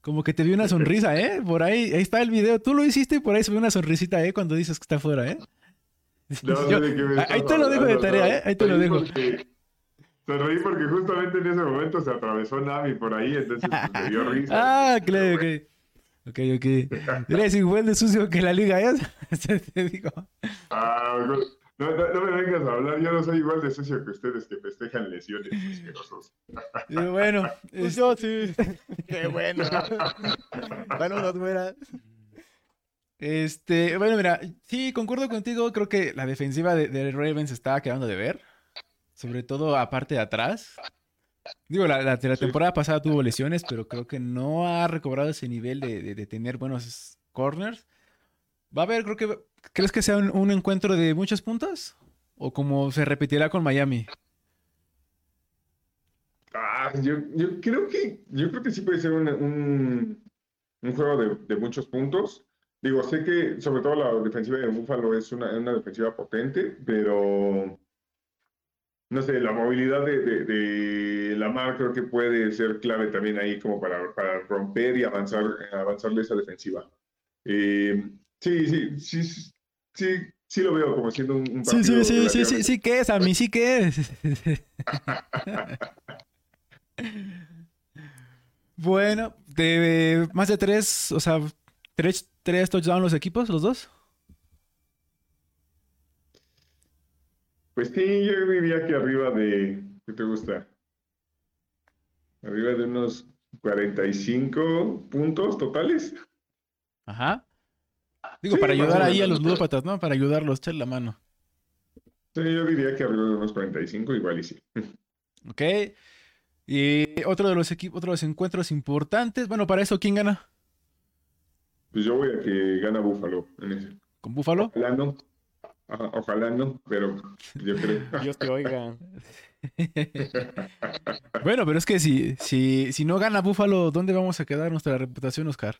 Como que te vi una sonrisa, ¿eh? Por ahí, ahí está el video. Tú lo hiciste y por ahí se ve una sonrisita, ¿eh? Cuando dices que está afuera, ¿eh? No sé Yo- de qué me ahí te lo dejo de tarea. ¿eh? Ahí te lo dejo. porque- Sonreí porque justamente en ese momento se atravesó Nami por ahí, entonces pues, me dio risa. Ah, claro, ok. Ok, ok. Eres igual de sucio que la liga, ¿eh? Te digo. Ah, no, no, no me vengas a hablar, yo no soy igual de sucio que ustedes que festejan lesiones asquerosos. Bueno, es- yo sí. Qué bueno. Saludos, güera. este, bueno, mira, sí, concuerdo contigo. Creo que la defensiva de, de Ravens está quedando de ver. Sobre todo aparte de atrás. Digo, la, la, Sí. temporada pasada tuvo lesiones, pero creo que no ha recobrado ese nivel de, de- de tener buenos corners. Va a haber, creo que, ¿crees que sea un, un encuentro de muchos puntos? ¿O como se repetirá con Miami? Ah, yo, yo creo que, yo creo que sí puede ser un, un, un juego de, de muchos puntos. Digo, sé que sobre todo la defensiva de Buffalo es una, una defensiva potente, pero no sé, la movilidad de, de, de Lamar creo que puede ser clave también ahí como para, para romper y avanzar, avanzarle esa defensiva. Eh, sí, sí, sí, sí, sí, sí lo veo como siendo un, un Sí, partido sí, sí, sí, sí, sí que es, a mí sí que es. Bueno, de más de tres, o sea, tres, tres touchdowns los equipos, los dos. Pues sí, yo diría que arriba de, ¿qué te gusta? Arriba de unos 45 puntos totales. Ajá. Digo, Sí, para ayudar ahí a los ludópatas, ¿no? Para ayudarlos, echar la mano. Sí, yo diría que arriba de unos 45, igual y sí. Ok. Y otro de los equipos, otro de los encuentros importantes. Bueno, para eso, ¿quién gana? Pues yo voy a que gana Búfalo en ese. ¿Con Búfalo? Ajá, ojalá no, pero yo creo. Dios te oiga. Bueno, pero es que si, si, si no gana Búfalo, ¿dónde vamos a quedar nuestra reputación, Oscar?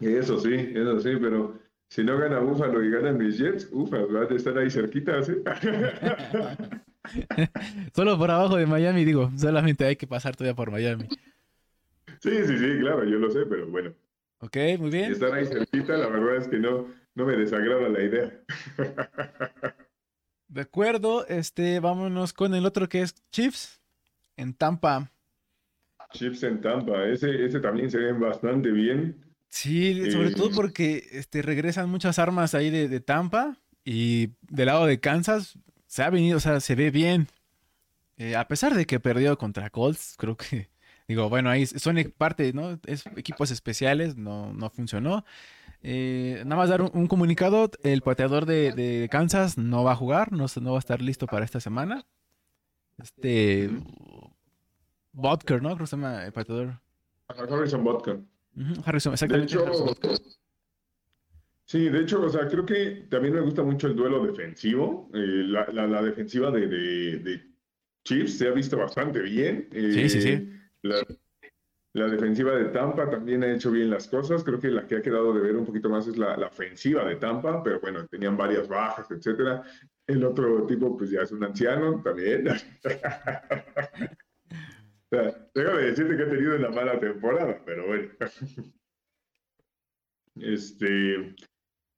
Eso sí, eso sí, pero si no gana Buffalo y ganan mis Jets, ufa, van a estar ahí cerquita, ¿sí? Solo por abajo de Miami, digo, solamente hay que pasar todavía por Miami. Sí, sí, sí, claro, yo lo sé, pero bueno. Ok, muy bien. Estar ahí cerquita, la verdad es que no, no me desagrada la idea. De acuerdo, este, vámonos con el otro que es Chiefs en Tampa. Chiefs en Tampa, ese, ese también se ve bastante bien. Sí, sobre todo Eh, porque este, regresan muchas armas ahí de, de Tampa y del lado de Kansas se ha venido, o sea, se ve bien. Eh, a pesar de que perdió contra Colts, creo que, digo, bueno, ahí son e- parte, ¿no? Es equipos especiales, no, no funcionó. Eh, nada más dar un, un comunicado, el pateador de, de Kansas no va a jugar, no, no va a estar listo para esta semana. Este, Butker, ¿no? Creo que se llama el pateador. Harrison Butker. Ujú, Harrison, De exactamente. hecho, Harrison Butker. sí, de hecho, o sea, creo que también me gusta mucho el duelo defensivo. Eh, la, la- la defensiva de, de- de Chiefs se ha visto bastante bien. Sí, sí, sí. Eh, La, la defensiva de Tampa también ha hecho bien las cosas. Creo que la que ha quedado de ver un poquito más es la, la ofensiva de Tampa, pero bueno, tenían varias bajas, etcétera. El otro tipo, pues ya es un anciano también. O sea, déjame decirte que ha tenido una mala temporada, pero bueno. Este,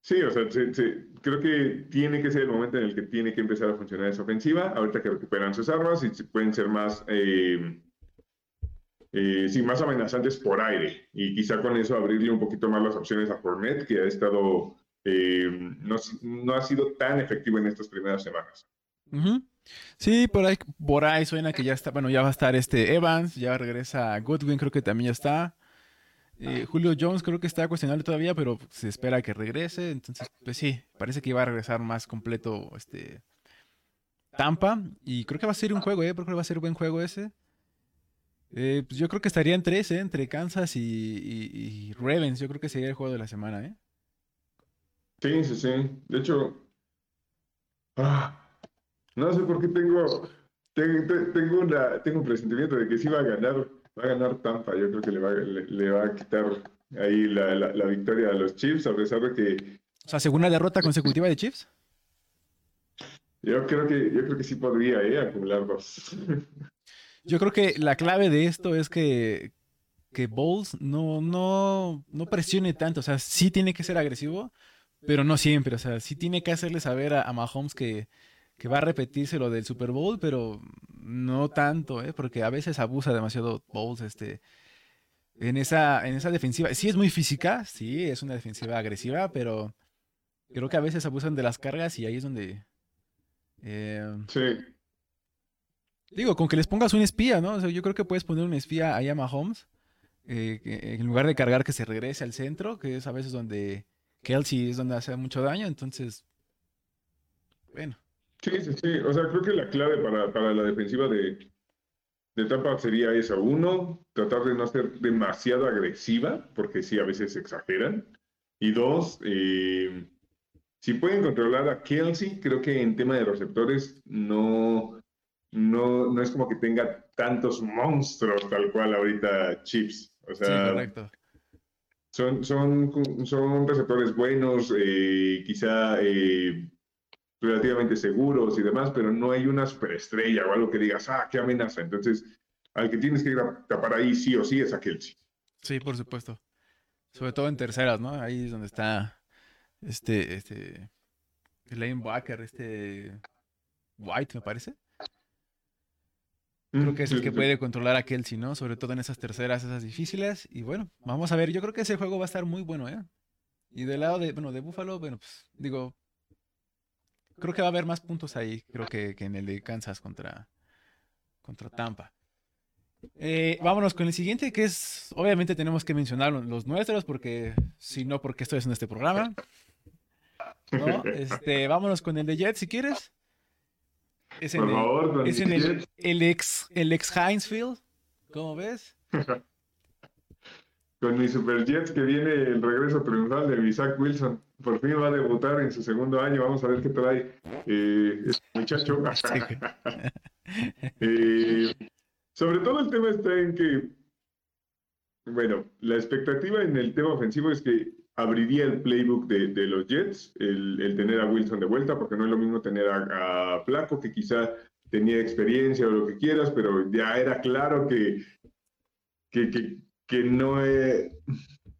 sí, o sea, se- se- creo que tiene que ser el momento en el que tiene que empezar a funcionar esa ofensiva, ahorita que recuperan sus armas y pueden ser más, eh, eh, sí, más amenazantes por aire y quizá con eso abrirle un poquito más las opciones a Fournette, que ha estado, eh, no, no ha sido tan efectivo en estas primeras semanas. Sí, por ahí, por ahí suena que ya está, bueno, ya va a estar este Evans, ya regresa Goodwin, creo que también ya está. Eh, Julio Jones creo que está cuestionable todavía, pero se espera que regrese. Entonces, pues sí, parece que iba a regresar más completo este Tampa. Y creo que va a ser un juego, ¿eh? Creo que va a ser un buen juego ese. Eh, pues yo creo que estaría en tres, ¿eh? Entre Kansas y, y- y Ravens. Yo creo que sería el juego de la semana, ¿eh? Sí, sí, sí. De hecho, ah, no sé por qué tengo, te- te- tengo, una, tengo un presentimiento de que sí va a ganar, va a ganar Tampa. Yo creo que le va, le, le va a quitar ahí la, la- la victoria a los Chiefs, a pesar de que O sea, segunda derrota consecutiva de Chiefs. yo creo que, yo creo que sí podría eh, acumular dos. Yo creo que la clave de esto es que, que Bowles no, no, no presione tanto. O sea, sí tiene que ser agresivo, pero no siempre. O sea, sí tiene que hacerle saber a, a Mahomes que, que va a repetirse lo del Super Bowl, pero no tanto, ¿eh? Porque a veces abusa demasiado Bowles este, en esa, en esa defensiva. Sí es muy física, sí, es una defensiva agresiva, pero creo que a veces abusan de las cargas y ahí es donde... eh, Sí, Digo, con que les pongas un espía, ¿no? Yo creo que puedes poner un espía ahí a Mahomes, eh, que en lugar de cargar que se regrese al centro, que es a veces donde Kelsey es donde hace mucho daño, entonces, bueno, sí, sí, sí. O sea, creo que la clave para, para la defensiva de, de Tampa sería esa. Uno, tratar de no ser demasiado agresiva, porque sí, a veces exageran. Y dos, eh, si pueden controlar a Kelsey, creo que en tema de receptores no, no, no es como que tenga tantos monstruos tal cual ahorita Chips. O sí, sea, correcto. son, son, son receptores buenos, eh, quizá eh, relativamente seguros y demás, pero no hay una superestrella o algo que digas, ah, qué amenaza. Entonces, al que tienes que ir a tapar ahí sí o sí es a Kelsey. Sí, por supuesto. Sobre todo en terceras, ¿no? Ahí es donde está este, este, el linebacker, este White, me parece. Creo que es el que puede controlar a Kelsey, ¿no? Sobre todo en esas terceras, esas difíciles. Y bueno, vamos a ver. Yo creo que ese juego va a estar muy bueno, ¿eh? Y del lado de, bueno, de Buffalo, bueno, pues digo, creo que va a haber más puntos ahí, creo que, que en el de Kansas contra, contra Tampa. Eh, vámonos con el siguiente, que es, obviamente tenemos que mencionar los nuestros, porque si no, ¿por qué estoy haciendo este programa? ¿No? Este, vámonos con el de Jets, si quieres. Es en Por el- favor, es en el, el ex, el ex Heinz Field, ¿cómo ves? Con mis Super Jets que viene el regreso triunfal de Isaac Wilson. Por fin va a debutar en su segundo año. Vamos a ver qué trae eh, este muchacho. Eh, sobre todo el tema está en que, bueno, la expectativa en el tema ofensivo es que abriría el playbook de, de los Jets, el, el, tener a Wilson de vuelta, porque no es lo mismo tener a, a Flaco, que quizá tenía experiencia o lo que quieras, pero ya era claro que, que, que, que no, eh,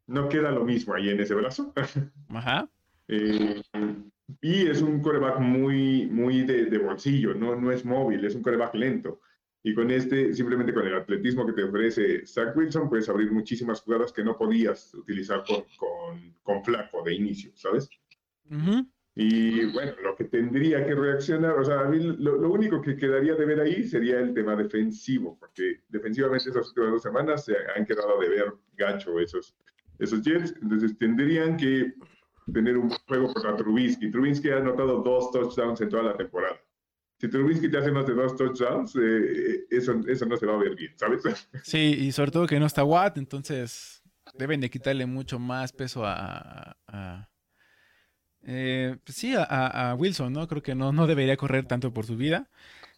no queda lo mismo ahí en ese brazo. Ajá. Eh, y es un coreback muy, muy de, de, bolsillo, no, no es móvil, es un coreback lento. Y con este, simplemente con el atletismo que te ofrece Zach Wilson, puedes abrir muchísimas jugadas que no podías utilizar con, con, con Flaco de inicio, ¿sabes? Uh -huh. Y bueno, lo que tendría que reaccionar, o sea, a mí lo, lo, único que quedaría de ver ahí sería el tema defensivo, porque defensivamente esas últimas dos semanas se han quedado de ver gacho esos, esos Jets, entonces tendrían que tener un juego contra Trubisky. Trubisky ha anotado dos touchdowns en toda la temporada. Si Trubisky te hace más de dos touchdowns, eh, eso, eso no se va a ver bien, ¿sabes? Sí, y sobre todo que no está Watt, entonces deben de quitarle mucho más peso a... eh, pues sí, a, a, Wilson, ¿no? Creo que no, no debería correr tanto por su vida.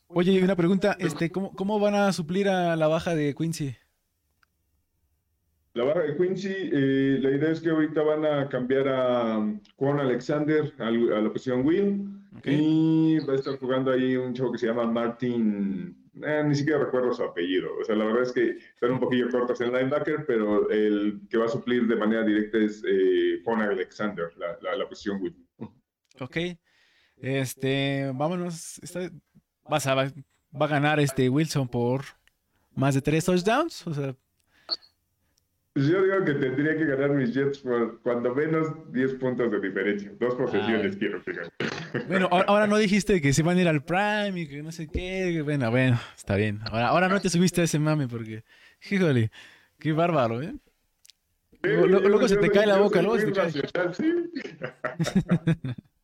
Oye, una pregunta, este, ¿cómo, ¿cómo van a suplir a la baja de Quincy? La baja de Quincy, eh, la idea es que ahorita van a cambiar a Juan Alexander a, la posición Will okay. y va a estar jugando ahí un chavo que se llama Martin, eh, ni siquiera recuerdo su apellido. O sea, la verdad es que están un poquillo cortos en el linebacker, pero el que va a suplir de manera directa es eh, Juan Alexander, la, la, la, posición Will. Ok. Este, vámonos. Está, vas a, va a ganar este Wilson por más de tres touchdowns. O sea, yo digo que tendría que ganar mis Jets por cuando menos 10 puntos de diferencia. Dos posesiones quiero que. Bueno, ahora no dijiste que se van a ir al Prime y que no sé qué. Bueno, bueno, está bien. Ahora, ahora no te subiste a ese mame porque, híjole, qué bárbaro, ¿eh? Sí, luego, luego se te cae la boca, luego se te cae. ¿sí?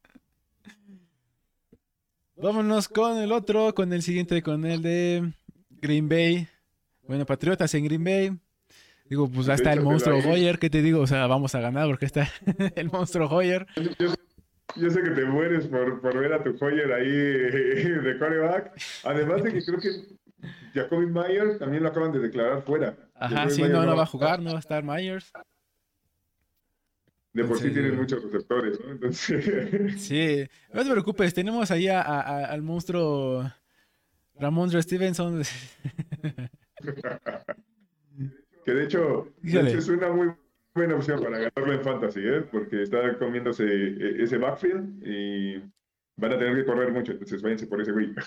Vámonos con el otro, con el siguiente, con el de Green Bay. Bueno, Patriotas en Green Bay. Digo, pues ya está el monstruo Hoyer, ¿qué te digo? O sea, vamos a ganar porque está el monstruo Hoyer. Yo, yo, sé que te mueres por, por ver a tu Hoyer ahí de coreback. Además de que creo que Jacoby Myers también lo acaban de declarar fuera. Ajá, Jacoby sí, no, no va a jugar, no va a estar Myers. De por sí tienen muchos receptores, ¿no? Entonces... Sí, no te preocupes, tenemos ahí a, a, al monstruo Ramondre Stevenson. De hecho, de hecho, es una muy buena opción para ganarlo en fantasy, ¿eh? porque está comiéndose ese backfield y van a tener que correr mucho, entonces váyanse por ese güey.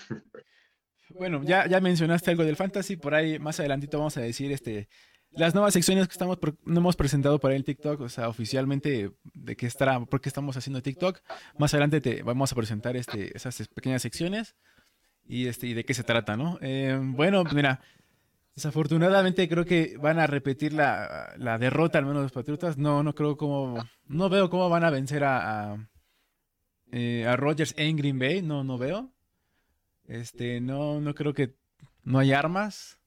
Bueno, ya, ya mencionaste algo del fantasy, por ahí más adelantito vamos a decir este las nuevas secciones que estamos no hemos presentado para el TikTok, o sea, oficialmente de qué estará, por qué estamos haciendo TikTok. Más adelante te vamos a presentar este, esas pequeñas secciones y este y de qué se trata, ¿no? Eh, bueno, pues mira, Desafortunadamente creo que van a repetir la, la, derrota, al menos los Patriotas. No, no creo cómo, no veo cómo van a vencer a, a, eh, en Green Bay. No, no veo. Este, no, no creo que no hay armas.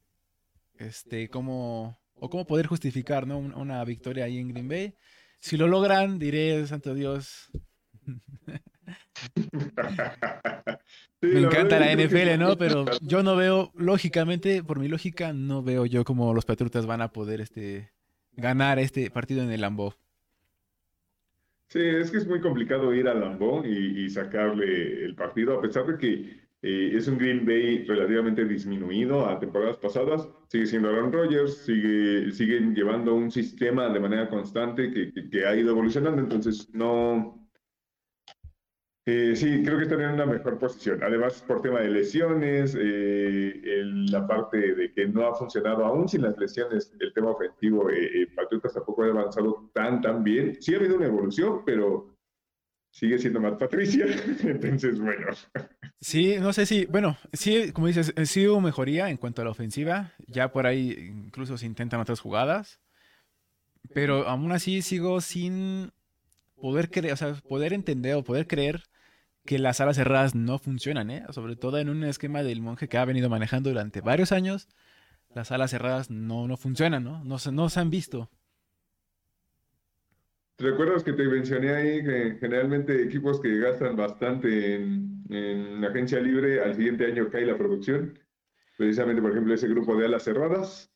Este, cómo, o cómo poder justificar, ¿no? Una, una victoria ahí en Green Bay. Si lo logran, diré, santo Dios. Sí, me encanta la NFL, ¿no? Pero yo no veo, lógicamente, por mi lógica, no veo yo cómo los Patriotas van a poder este, ganar este partido en el Lambeau. Sí, es que es muy complicado ir al Lambeau y, y sacarle el partido, a pesar de que eh, es un Green Bay relativamente disminuido a temporadas pasadas. Sigue siendo Aaron Rodgers, sigue, siguen llevando un sistema de manera constante que, que, que ha ido evolucionando, entonces no, eh, sí, creo que están en una mejor posición. Además, por tema de lesiones, eh, la parte de que no ha funcionado aún sin las lesiones, el tema ofensivo, eh, eh, Patriotas tampoco ha avanzado tan, tan bien. Sí ha habido una evolución, pero sigue siendo más Patricia. Entonces, bueno. Sí, no sé si, bueno, sí, como dices, sí hubo mejoría en cuanto a la ofensiva. Ya por ahí incluso se intentan otras jugadas. Pero aún así sigo sin poder creer, o sea, poder entender o poder creer que las alas cerradas no funcionan, ¿eh? Sobre todo en un esquema del monje que ha venido manejando durante varios años, las alas cerradas no, no funcionan, ¿no? No se, no se han visto. ¿Te recuerdas que te mencioné ahí que generalmente equipos que gastan bastante en, agencia libre, al siguiente año cae la producción? Precisamente, por ejemplo, ese grupo de alas cerradas.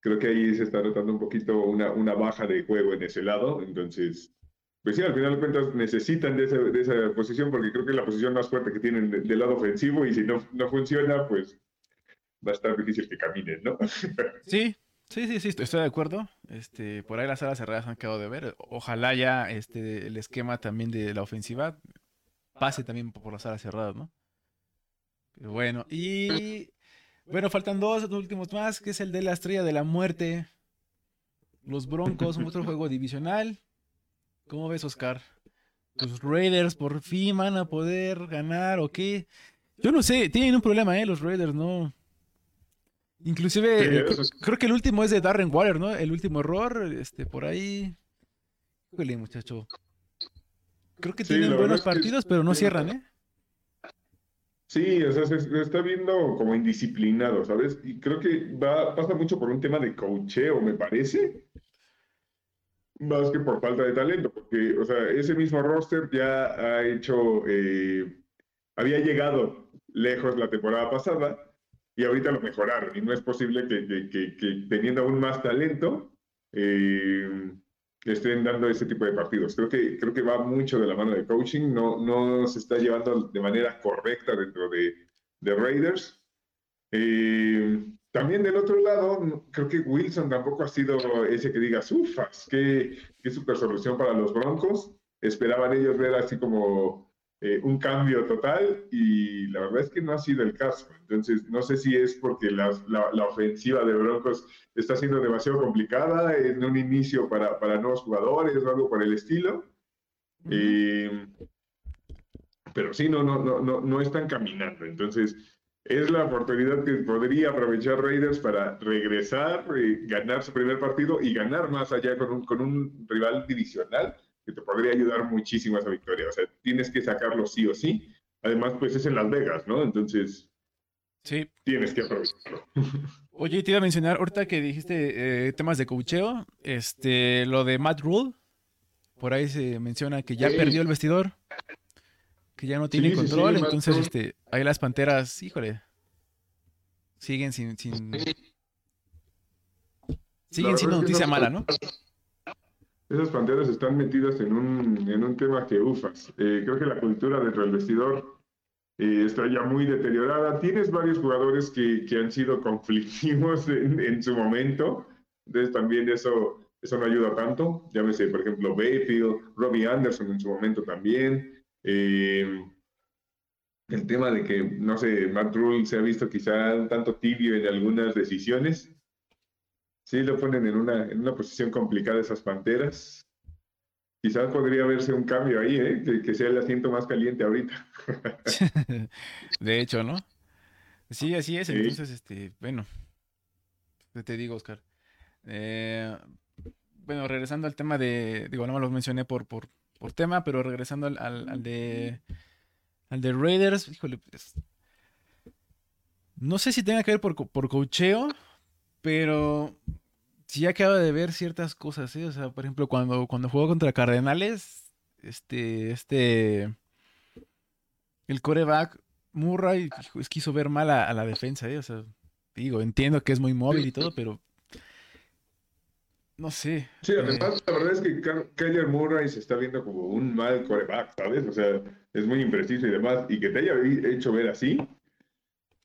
creo que ahí se está notando un poquito una, una baja de juego en ese lado. Entonces, pues sí, al final de cuentas necesitan de esa, de esa posición porque creo que es la posición más fuerte que tienen de- del lado ofensivo y si no, no funciona, pues va a estar difícil que caminen, ¿no? Sí, sí, sí, sí, estoy de acuerdo. Este, por ahí las alas cerradas han quedado de ver. Ojalá ya este, el esquema también de la ofensiva pase también por las alas cerradas, ¿no? Pero bueno, y bueno, faltan dos últimos más, que es el de la estrella de la muerte. Los Broncos, otro juego divisional. ¿Cómo ves, Oscar? Los Raiders por fin van a poder ganar o qué? Yo no sé, tienen un problema, ¿eh? Los Raiders, ¿no? Inclusive, Sí, eh, es- creo que el último es de Darren Waller, ¿no? El último error, este, por ahí. Híjole, muchacho. Creo que Sí, tienen buenos es que partidos, pero no cierran, ¿eh? Sí, o sea, se, se está viendo como indisciplinado, ¿sabes? Y creo que va, pasa mucho por un tema de coacheo, me parece, más que por falta de talento, porque, o sea, ese mismo roster ya ha hecho, eh, había llegado lejos la temporada pasada y ahorita lo mejoraron y no es posible que, que- que- que teniendo aún más talento eh, estén dando ese tipo de partidos. Creo que, creo que va mucho de la mano de coaching, no, no se está llevando de manera correcta dentro de, de Raiders. Eh, también del otro lado, creo que Wilson tampoco ha sido ese que digas, ufas, qué, qué super solución para los Broncos. Esperaban ellos ver así como eh, un cambio total y la verdad es que no ha sido el caso. Entonces, no sé si es porque la, la ofensiva de Broncos está siendo demasiado complicada en un inicio para, para nuevos jugadores o algo por el estilo. Eh, pero sí, no, no, no, no, no están caminando. Entonces, es la oportunidad que podría aprovechar Raiders para regresar, eh, ganar su primer partido y ganar más allá con un, con un rival divisional que te podría ayudar muchísimo a esa victoria. O sea, tienes que sacarlo sí o sí. Además, pues es en Las Vegas, ¿no? Entonces, Sí. tienes que aprovecharlo. Oye, te iba a mencionar, ahorita que dijiste eh, temas de coacheo, este, lo de Matt Rule, por ahí se menciona que ya Sí. perdió el vestidor, que ya no tiene Sí, sí, sí, control, entonces, este, ahí las Panteras, híjole, siguen sin, sin, siguen siendo noticia mala, ¿no? Esas panteras están metidas en un, en un tema que ufas. Eh, creo que la cultura dentro del vestidor eh, está ya muy deteriorada. Tienes varios jugadores que, que han sido conflictivos en, en su momento. Entonces también eso, eso no ayuda tanto. Llámese, por ejemplo, Bayfield, Robbie Anderson en su momento también. Eh, el tema de que, no sé, Matt Rule se ha visto quizá un tanto tibio en algunas decisiones. Sí, lo ponen en una, en una posición complicada esas panteras. Quizás podría verse un cambio ahí, ¿eh? que, que sea el asiento más caliente ahorita. De hecho, ¿no? Sí, así es. Sí. Entonces, este, bueno, ¿qué te digo, Oscar? Eh, bueno, regresando al tema de, digo, no me lo mencioné por, por, por tema, pero regresando al, al, al de, al de Raiders, híjole, pues, no sé si tenga que ver por, por cocheo, pero sí acaba de ver ciertas cosas, ¿eh? O sea, por ejemplo, cuando, cuando jugó contra Cardenales, este, este, el coreback Murray es quiso ver mal a, a la defensa, ¿eh? O sea, digo, entiendo que es muy móvil y todo, pero no sé. Sí, eh, además, la verdad es que Ky- Kyler Murray se está viendo como un mal coreback, ¿sabes? O sea, es muy impreciso y demás. Y que te haya hecho ver así,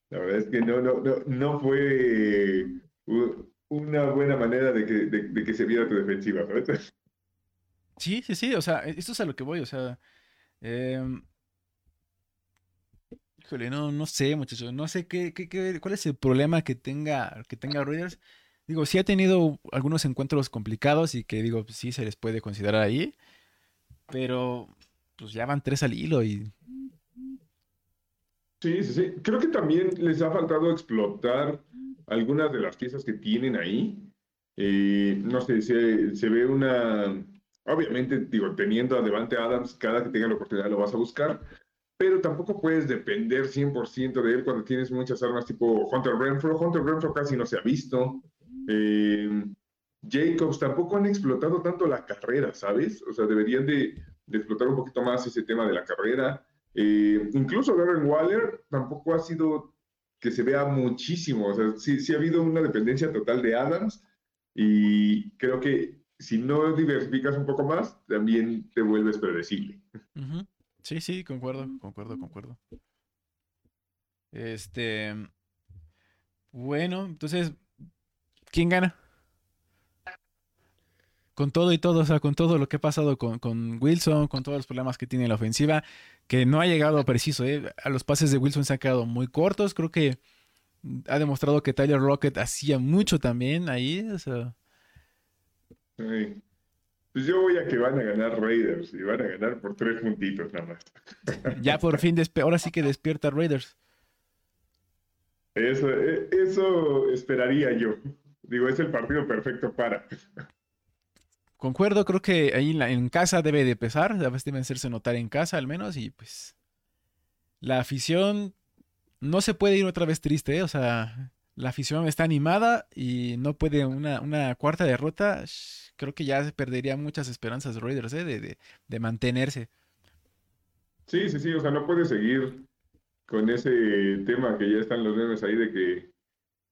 la verdad es que no, no, no, no fue una buena manera de que, de, de que se viera tu defensiva, ¿sabes? Sí, sí, sí, o sea, esto es a lo que voy, o sea, em, híjole, no, no sé, muchachos, no sé qué, qué, qué- cuál es el problema que tenga, que tenga Raiders. Digo, sí ha tenido algunos encuentros complicados y que digo, sí se les puede considerar ahí, pero pues ya van tres al hilo y Sí, sí, sí. Creo que también les ha faltado explotar algunas de las piezas que tienen ahí. Eh, no sé, se, se ve una... Obviamente, digo, teniendo a Adams, cada que tenga la oportunidad lo vas a buscar, pero tampoco puedes depender 100% de él cuando tienes muchas armas tipo Hunter Renfro. Hunter Renfro casi no se ha visto. Eh, Jacobs tampoco han explotado tanto la carrera, ¿sabes? O sea, deberían de, explotar un poquito más ese tema de la carrera. Eh, incluso Darren Waller tampoco ha sido que se vea muchísimo. O sea, sí, sí ha habido una dependencia total de Adams y creo que si no diversificas un poco más, también te vuelves predecible. Sí, sí, concuerdo, concuerdo, concuerdo. Este. Bueno, entonces, ¿quién gana? Con todo y todo, o sea, con todo lo que ha pasado con, con Wilson, con todos los problemas que tiene la ofensiva, que no ha llegado preciso, ¿eh? A los pases de Wilson se han quedado muy cortos. Creo que ha demostrado que Tyler Rocket hacía mucho también ahí. O sea. Pues yo voy a que van a ganar Raiders y van a ganar por tres puntitos nada más. Ya por fin, ahora sí que despierta Raiders. Eso, e, eso esperaría yo. Digo, es el partido perfecto para. Concuerdo, creo que ahí en, en casa debe de pesar, debe hacerse notar en casa al menos y pues la afición no se puede ir otra vez triste, ¿eh? o sea, la afición está animada y no puede una, una cuarta derrota, creo que ya se perdería muchas esperanzas de Raiders ¿eh? de, de, mantenerse. Sí, sí, sí, o sea, no puede seguir con ese tema que ya están los memes ahí de que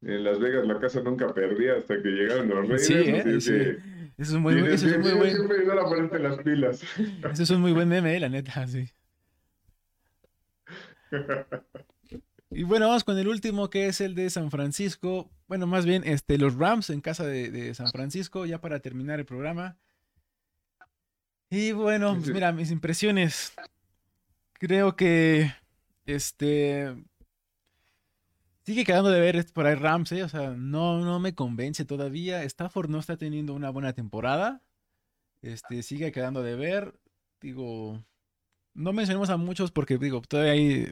en Las Vegas la casa nunca perdía hasta que llegaron los Raiders. Sí, ¿eh? sí. Eso es muy, eso es muy buen. Siempre a las pilas. Eso es un muy buen meme, la neta, sí. Y bueno, vamos con el último que es el de San Francisco. Bueno, más bien este, los Rams en casa de, San Francisco, ya para terminar el programa. Y bueno, pues mira, mis impresiones. Creo que este sigue quedando de ver por ahí Rams, ¿eh? o sea, no, no me convence todavía. Stafford no está teniendo una buena temporada. Este, sigue quedando de ver. Digo, no mencionemos a muchos porque, digo, todavía hay.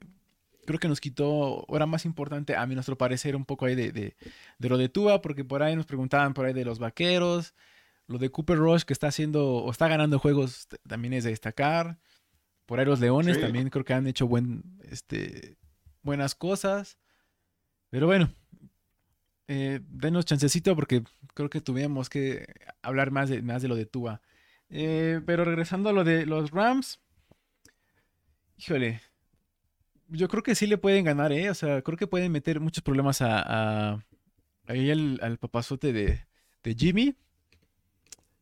Creo que nos quitó, era más importante a mí nuestro parecer un poco ahí de, de, lo de Tua, porque por ahí nos preguntaban por ahí de los vaqueros, lo de Cooper Rush que está haciendo o está ganando juegos también es de destacar. Por ahí los Leones también creo que han hecho buen, este, buenas cosas. Pero bueno, eh, denos chancecito porque creo que tuvimos que hablar más de, más de lo de Tua. Eh, pero regresando a lo de los Rams, híjole, yo creo que sí le pueden ganar, ¿eh? O sea, creo que pueden meter muchos problemas a, ahí al, papazote de, de, Jimmy.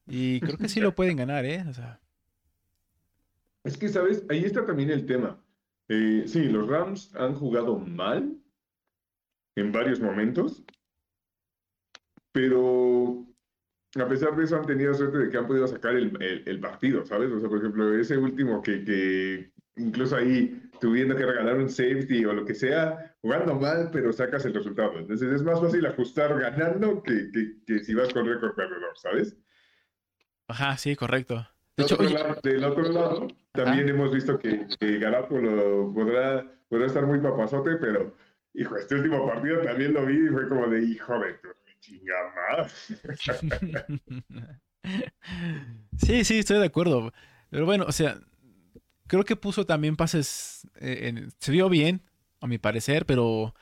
Y creo que sí lo pueden ganar, ¿eh? O sea. Es que, ¿sabes? Ahí está también el tema. Eh, sí, los Rams han jugado mal, en varios momentos, pero a pesar de eso han tenido suerte de que han podido sacar el, partido, ¿sabes? O sea, por ejemplo, ese último que, que incluso ahí tuviendo que regalar un safety o lo que sea, jugando mal, pero sacas el resultado. Entonces es más fácil ajustar ganando que, que, si vas con récord perdedor, ¿sabes? Ajá, sí, correcto. del otro lado, también hemos visto que, que podrá, podrá estar muy papazote, pero hijo, este último partido también lo vi y fue como de, hijo de tu chingada Sí, sí, estoy de acuerdo. Pero bueno, o sea, creo que puso también pases, eh, se vio bien, a mi parecer, pero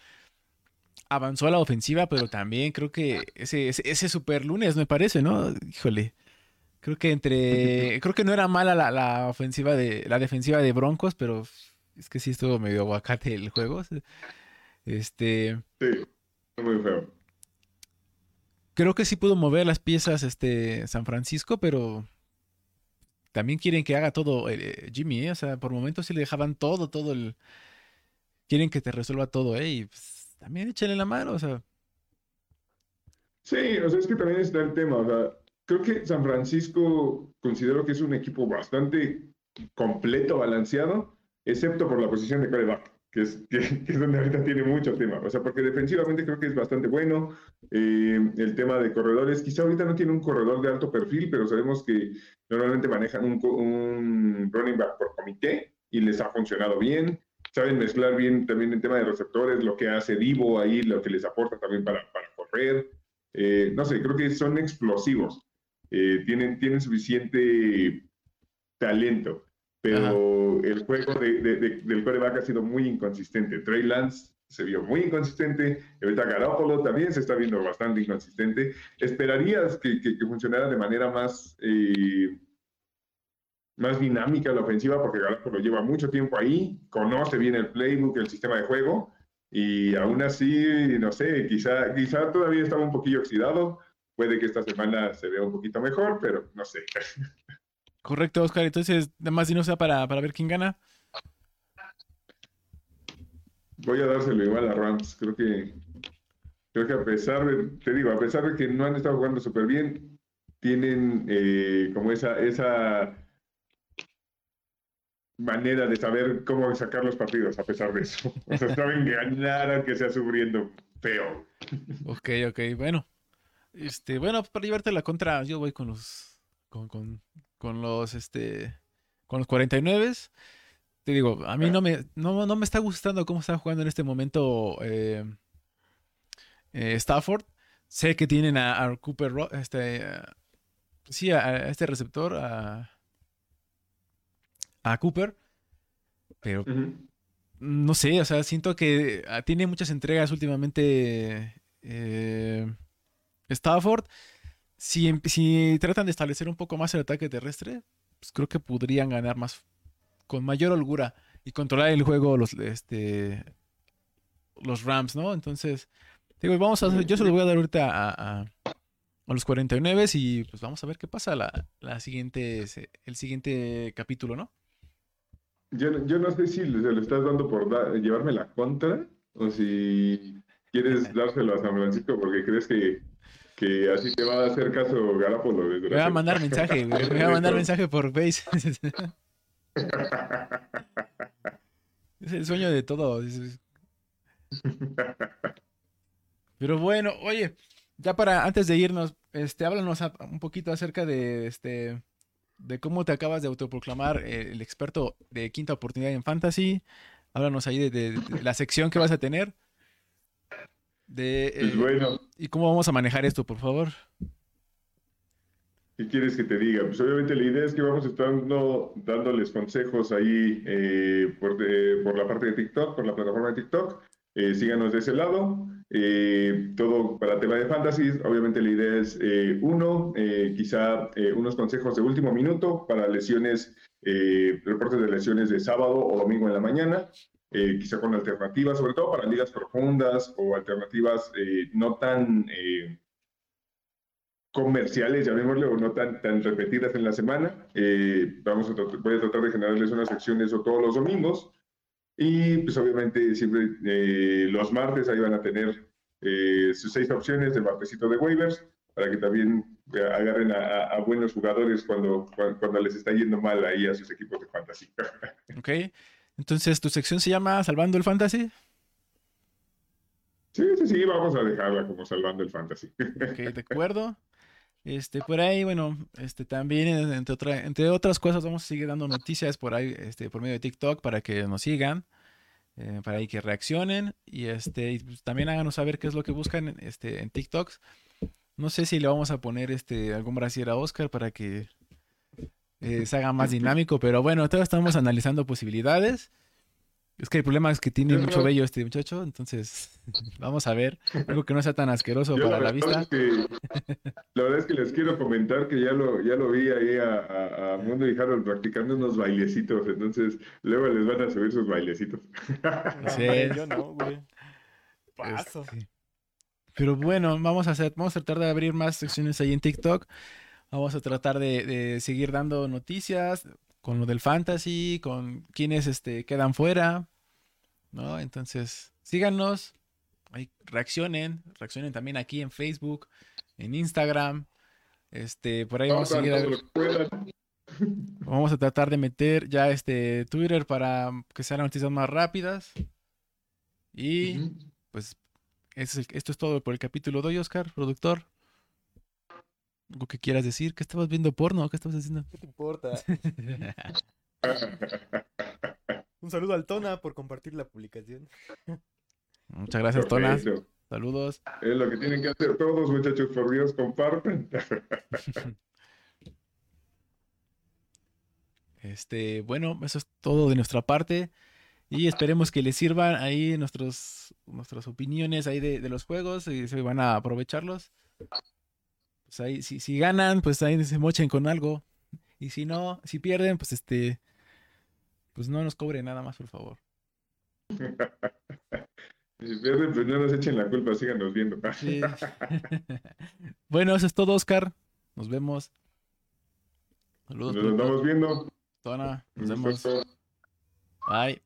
avanzó a la ofensiva, pero también creo que ese, ese, super lunes, me parece, ¿no? Híjole. Creo que entre. Creo que no era mala la, la, ofensiva de. la defensiva de Broncos, pero es que sí estuvo medio aguacate el juego. Este. Sí, muy feo. Creo que sí pudo mover las piezas este San Francisco, pero también quieren que haga todo eh, Jimmy, ¿eh? O sea, por momentos sí le dejaban todo, todo el. Quieren que te resuelva todo, ¿eh? Y pues, también échale la mano, o sea. Sí, o sea, es que también está el tema, o sea, creo que San Francisco considero que es un equipo bastante completo, balanceado, excepto por la posición de coreback que es, que, es donde ahorita tiene mucho tema. O sea, porque defensivamente creo que es bastante bueno. Eh, el tema de corredores, quizá ahorita no tiene un corredor de alto perfil, pero sabemos que normalmente manejan un, un running back por comité y les ha funcionado bien. Saben mezclar bien también el tema de receptores, lo que hace Divo ahí, lo que les aporta también para, para correr. Eh, no sé, creo que son explosivos. Eh, tienen, tienen suficiente talento pero el juego de, del quarterback ha sido muy inconsistente. Trey Lance se vio muy inconsistente, ahorita Garoppolo también se está viendo bastante inconsistente. Esperarías que, que, funcionara de manera más, eh, más dinámica la ofensiva, porque Garoppolo lleva mucho tiempo ahí, conoce bien el playbook, el sistema de juego, y aún así, no sé, quizá, quizá todavía estaba un poquillo oxidado. Puede que esta semana se vea un poquito mejor, pero no sé. Correcto, Oscar. Entonces, no sea para, para ver quién gana. Voy a dárselo igual a Rams. Creo que, creo que a pesar de, te digo, a pesar de que no han estado jugando súper bien, tienen eh, como esa, esa manera de saber cómo sacar los partidos a pesar de eso. O sea, saben ganar aunque sea sufriendo feo. Ok, ok, bueno. Este, bueno, para llevarte la contra, yo voy con los con, con, con los este con los 49. Te digo, a mí no me, no, no me está gustando cómo está jugando en este momento eh, eh, Stafford. Sé que tienen a, a Cooper, este, a- sí, a, a este receptor, a, a Cooper, pero no sé, o sea, siento que ah, tiene muchas entregas últimamente eh, Stafford. Si, em- si tratan de establecer un poco más el ataque terrestre, pues creo que podrían ganar más con mayor holgura y controlar el juego los este los Rams, ¿no? Entonces, digo, vamos a yo se los voy a dar ahorita a, a- a los 49 y pues vamos a ver qué pasa la, la siguiente el siguiente capítulo, ¿no? Yo, no- yo no sé si se lo estás dando por da- llevarme la contra o si quieres dárselo a San Francisco porque crees que, que así te va a hacer caso Garapolo. Me voy a mandar mensaje, me voy a mandar mensaje por Face. Es el sueño de todos. Pero bueno, oye, ya para antes de irnos, este, háblanos a- un poquito acerca de este de cómo te acabas de autoproclamar eh, el experto de quinta oportunidad en fantasy. Háblanos ahí de, de- de la sección que vas a tener. De, Pues eh, bueno, y cómo vamos a manejar esto, por favor. ¿qué quieres que te diga? Pues obviamente la idea es que vamos a estar dándoles consejos ahí eh, por, de- por la parte de TikTok, por la plataforma de TikTok. Eh, síganos de ese lado. Eh, todo para tema de fantasy. Obviamente la idea es, eh, uno, eh, quizá eh, unos consejos de último minuto para lesiones, eh, reportes de lesiones de sábado o domingo en la mañana. Eh, quizá con alternativas, sobre todo para ligas profundas o alternativas eh, no tan eh, comerciales, llamémosle, o no tan, tan repetidas en la semana. Eh, vamos a voy a tratar de generarles una sección de eso todos los domingos. Y pues obviamente siempre eh, los martes ahí van a tener eh, sus seis opciones del martesito de waivers para que también agarren a, a- buenos jugadores cuando, cuando, cuando les está yendo mal ahí a sus equipos de fantasy. ¿Ok? Entonces, tu sección se llama Salvando el Fantasy. Sí, sí, sí, vamos a dejarla como salvando el fantasy. Ok, de acuerdo. Este, por ahí, bueno, este también, entre, otra- entre otras cosas, vamos a seguir dando noticias por ahí, este, por medio de TikTok para que nos sigan, eh, para ahí que reaccionen y este, y, pues, también háganos saber qué es lo que buscan este, en TikToks. No sé si le vamos a poner este algún brasier a Oscar para que eh, se haga más dinámico, pero bueno, todavía estamos analizando posibilidades. Es que el problema es que tiene mucho vello este muchacho, entonces vamos a ver algo que no sea tan asqueroso Yo para la verdad vista. es que- la verdad es que les quiero comentar que ya lo, ya lo vi ahí a, a- a Mundo y Harold practicando unos bailecitos, entonces luego les van a subir sus bailecitos. Es. Yo no, güey. Paso. Este, Pero bueno, vamos a hacer, vamos a tratar de abrir más secciones ahí en TikTok. Vamos a tratar de, de seguir dando noticias con lo del fantasy, con quienes este, quedan fuera, ¿no? Entonces, síganos, ahí, reaccionen, reaccionen también aquí en Facebook, en Instagram. Este, por ahí vamos a seguir, puedan. vamos a tratar de meter ya este Twitter para que sean noticias más rápidas. Y pues es esto es todo por el capítulo de hoy, Oscar, productor. ¿Algo que quieras decir? ¿Qué estabas viendo porno? ¿Qué estabas haciendo? ¿Qué te importa? Un saludo al Tona por compartir la publicación. Muchas gracias. Perfecto. Saludos. Es lo que tienen que hacer todos, muchachos, por Dios, compartan. Este, bueno, eso es todo de nuestra parte. Y esperemos que les sirvan ahí nuestros, nuestras opiniones ahí de, de los juegos y se van a aprovecharlos. Pues ahí, si, si ganan, pues ahí se mochen con algo. Y si no, si pierden, pues este, pues no nos cobren nada más, por favor. Si pierden, pues no nos echen la culpa, síganos viendo. Sí. bueno, eso es todo, Oscar. Nos vemos. Saludos. Nos andamos viendo. Tona. Nos vemos. Bye.